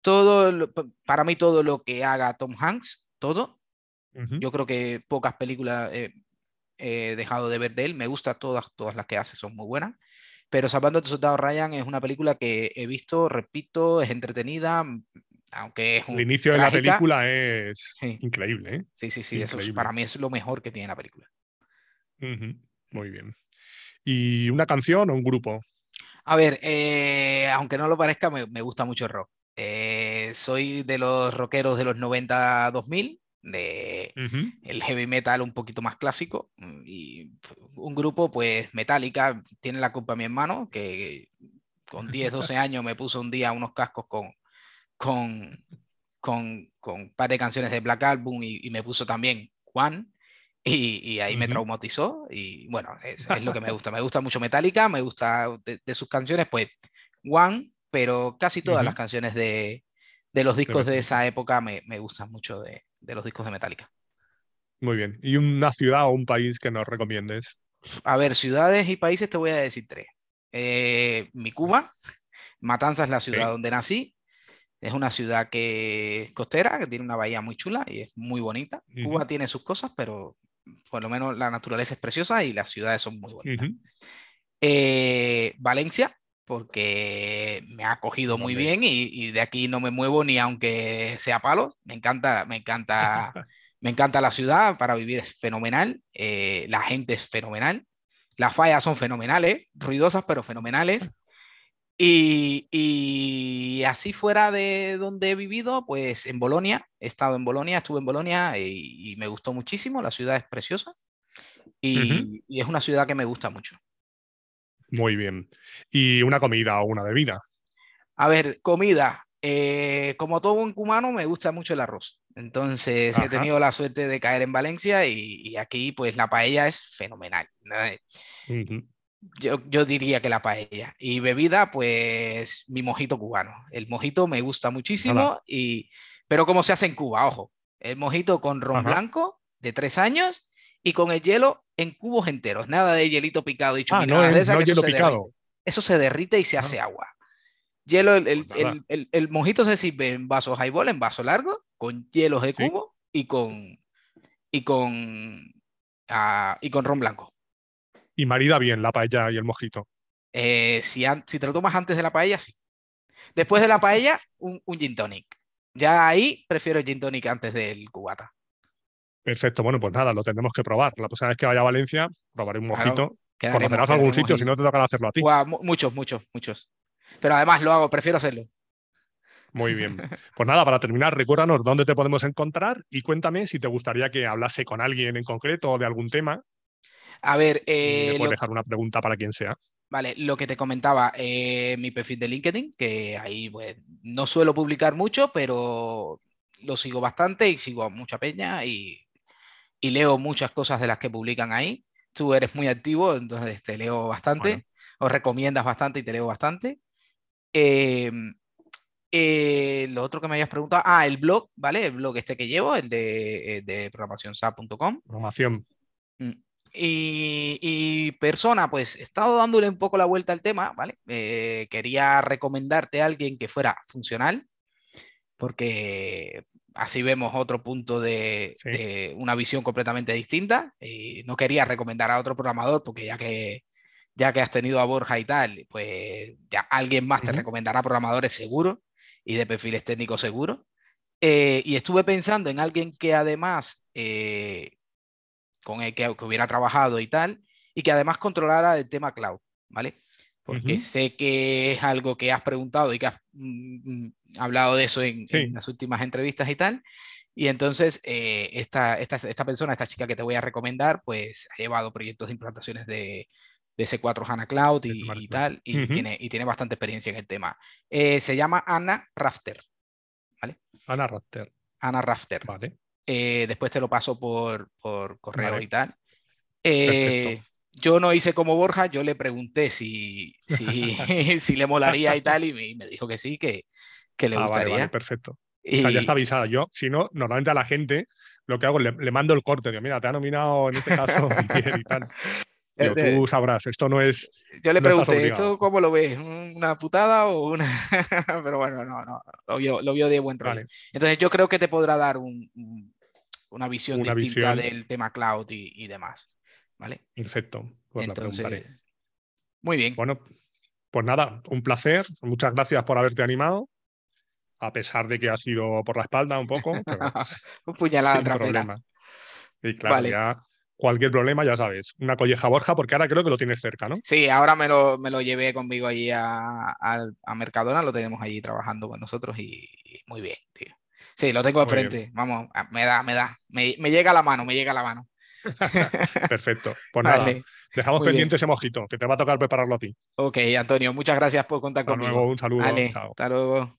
todo, para mí todo lo que haga Tom Hanks, todo, yo creo que pocas películas he dejado de ver de él, me gusta todas, todas las que hace son muy buenas, pero Salvando tu soldado Ryan es una película que he visto, repito, es entretenida, aunque es un, El inicio de la película es increíble, ¿eh? Sí, sí, sí, eso para mí es lo mejor que tiene la película. Muy bien. ¿Y una canción o un grupo? A ver, eh, aunque no lo parezca, me, me gusta mucho el rock. Eh, soy de los rockeros de los 90-2000, de el heavy metal un poquito más clásico. Mm, y un grupo, pues Metallica, tiene la culpa mi hermano, que con 10, 12 años me puso un día unos cascos con, con, con, con un par de canciones de Black Album y, me puso también Juan. Y, ahí me traumatizó y bueno, es, es, lo que me gusta. Me gusta mucho Metallica, me gusta de, de sus canciones, pues One pero casi todas las canciones de, los discos de esa época me, gustan mucho de, los discos de Metallica. Muy bien. ¿Y una ciudad o un país que nos recomiendes? A ver, ciudades y países te voy a decir tres. Eh, mi Cuba, Matanzas es la ciudad donde nací. Es una ciudad que es costera, que tiene una bahía muy chula y es muy bonita. Cuba tiene sus cosas, pero por lo menos la naturaleza es preciosa y las ciudades son muy bonitas. Eh, Valencia, porque me ha acogido muy bien y, de aquí no me muevo ni aunque sea palo. Me encanta, me encanta, me encanta la ciudad, para vivir es fenomenal, eh, la gente es fenomenal, las fallas son fenomenales, ruidosas pero fenomenales. Y, así fuera de donde he vivido, pues en Bolonia, he estado en Bolonia, estuve en Bolonia y, me gustó muchísimo, la ciudad es preciosa y es una ciudad que me gusta mucho. Muy bien. ¿Y una comida o una bebida? A ver, comida. Eh, como todo buen cumano, me gusta mucho el arroz. Entonces he tenido la suerte de caer en Valencia y, aquí pues la paella es fenomenal. yo, yo, diría que la paella. Y bebida, pues mi mojito cubano. El mojito me gusta muchísimo, y, pero como se hace en Cuba, ojo. El mojito con ron blanco de tres años y con el hielo en cubos enteros, nada de hielito picado y ah, no, hielo picado. Eso se derrite y se hace agua. Hielo, el, pues el, el, mojito se sirve en vasos highball, en vaso largo, con hielos de cubo y con y con ah, y con ron blanco. Y marida bien la paella y el mojito. Eh, si, si, te lo tomas antes de la paella, sí. Después de la paella, un, un gin tonic. Ya ahí prefiero el gin tonic antes del cubata. Perfecto, bueno, pues nada, lo tendremos que probar. La próxima vez que vaya a Valencia, probaré un mojito. Conocerás algún sitio, si no te tocará hacerlo a ti. muchos, muchos, muchos. Pero además lo hago, prefiero hacerlo. Muy bien. Pues nada, para terminar, recuérdanos dónde te podemos encontrar y cuéntame si te gustaría que hablase con alguien en concreto o de algún tema. A ver, Eh, eh, puedes lo- dejar una pregunta para quien sea. Vale, lo que te comentaba, eh, mi perfil de LinkedIn, que ahí pues no suelo publicar mucho, pero lo sigo bastante y sigo a mucha peña y, y leo muchas cosas de las que publican ahí. Tú eres muy activo, entonces te leo bastante, Bueno. o recomiendas bastante y te leo bastante. Eh, eh, lo otro que me habías preguntado, ah, el blog, ¿vale? El blog este que llevo, el de, eh, de programacionsap.com. Formación. Mm. Y, y persona, pues he estado dándole un poco la vuelta al tema, ¿vale? Eh, quería recomendarte a alguien que fuera funcional, porque así vemos otro punto de, Sí. de una visión completamente distinta. Y no quería recomendar a otro programador, porque ya que, ya que has tenido a Borja y tal, pues ya alguien más te Ujú. recomendará programadores seguro y de perfiles técnicos seguros. Eh, y estuve pensando en alguien que además eh, con el que, que hubiera trabajado y tal, y que además controlara el tema cloud, ¿vale? Porque Ujú. sé que es algo que has preguntado y que has mm, mm, hablado de eso en, Sí. en las últimas entrevistas y tal. Y entonces, eh, esta, esta, esta persona, esta chica que te voy a recomendar, pues ha llevado proyectos de implantaciones de, de S4 HANA Cloud y, y tal, y, Ujú. tiene, y tiene bastante experiencia en el tema. Eh, se llama Ana Rafter, Ana Rapter. Ana Rafter. Vale. Eh, después te lo paso por, por correo Vale. y tal. Eh, yo no hice como Borja, yo le pregunté si, si, si le molaría y tal, y me, y me dijo que sí, que, que le Ah, vale, gustaría. vale, perfecto. O sea, ya está avisada. Yo, si no, normalmente a la gente lo que hago, le, le mando el corte. Digo, mira, te ha nominado en este caso y tal. Digo, Eh, tú sabrás, esto no es. yo le no pregunté. ¿esto cómo lo ves? ¿Una putada o una...? Pero bueno, no, no, lo vio, lo vio de buen rollo. Vale. Entonces yo creo que te podrá dar un- un- una visión Una distinta visión. del tema cloud y, y demás. ¿Vale? Perfecto. Pues la Entonces, preguntaré. muy bien. Bueno, pues nada, un placer. Muchas gracias por haberte animado. A pesar de que ha sido por la espalda un poco, pero Un puñalada sin problema. Y claro, Vale. ya cualquier problema, ya sabes. Una colleja Borja, porque ahora creo que lo tienes cerca, ¿no? Sí, ahora me lo, me lo llevé conmigo allí a, a Mercadona, lo tenemos allí trabajando con nosotros y, y muy bien, tío. Sí, lo tengo de bien. frente, vamos, a- me da, me da, me, me llega la mano, me llega la mano. Perfecto. Pues nada, Vale. dejamos muy bien. pendiente ese mojito, que te va a tocar prepararlo a ti. Ok, Antonio, muchas gracias por contar Hasta conmigo. luego, un saludo. Vale, Chao. hasta luego.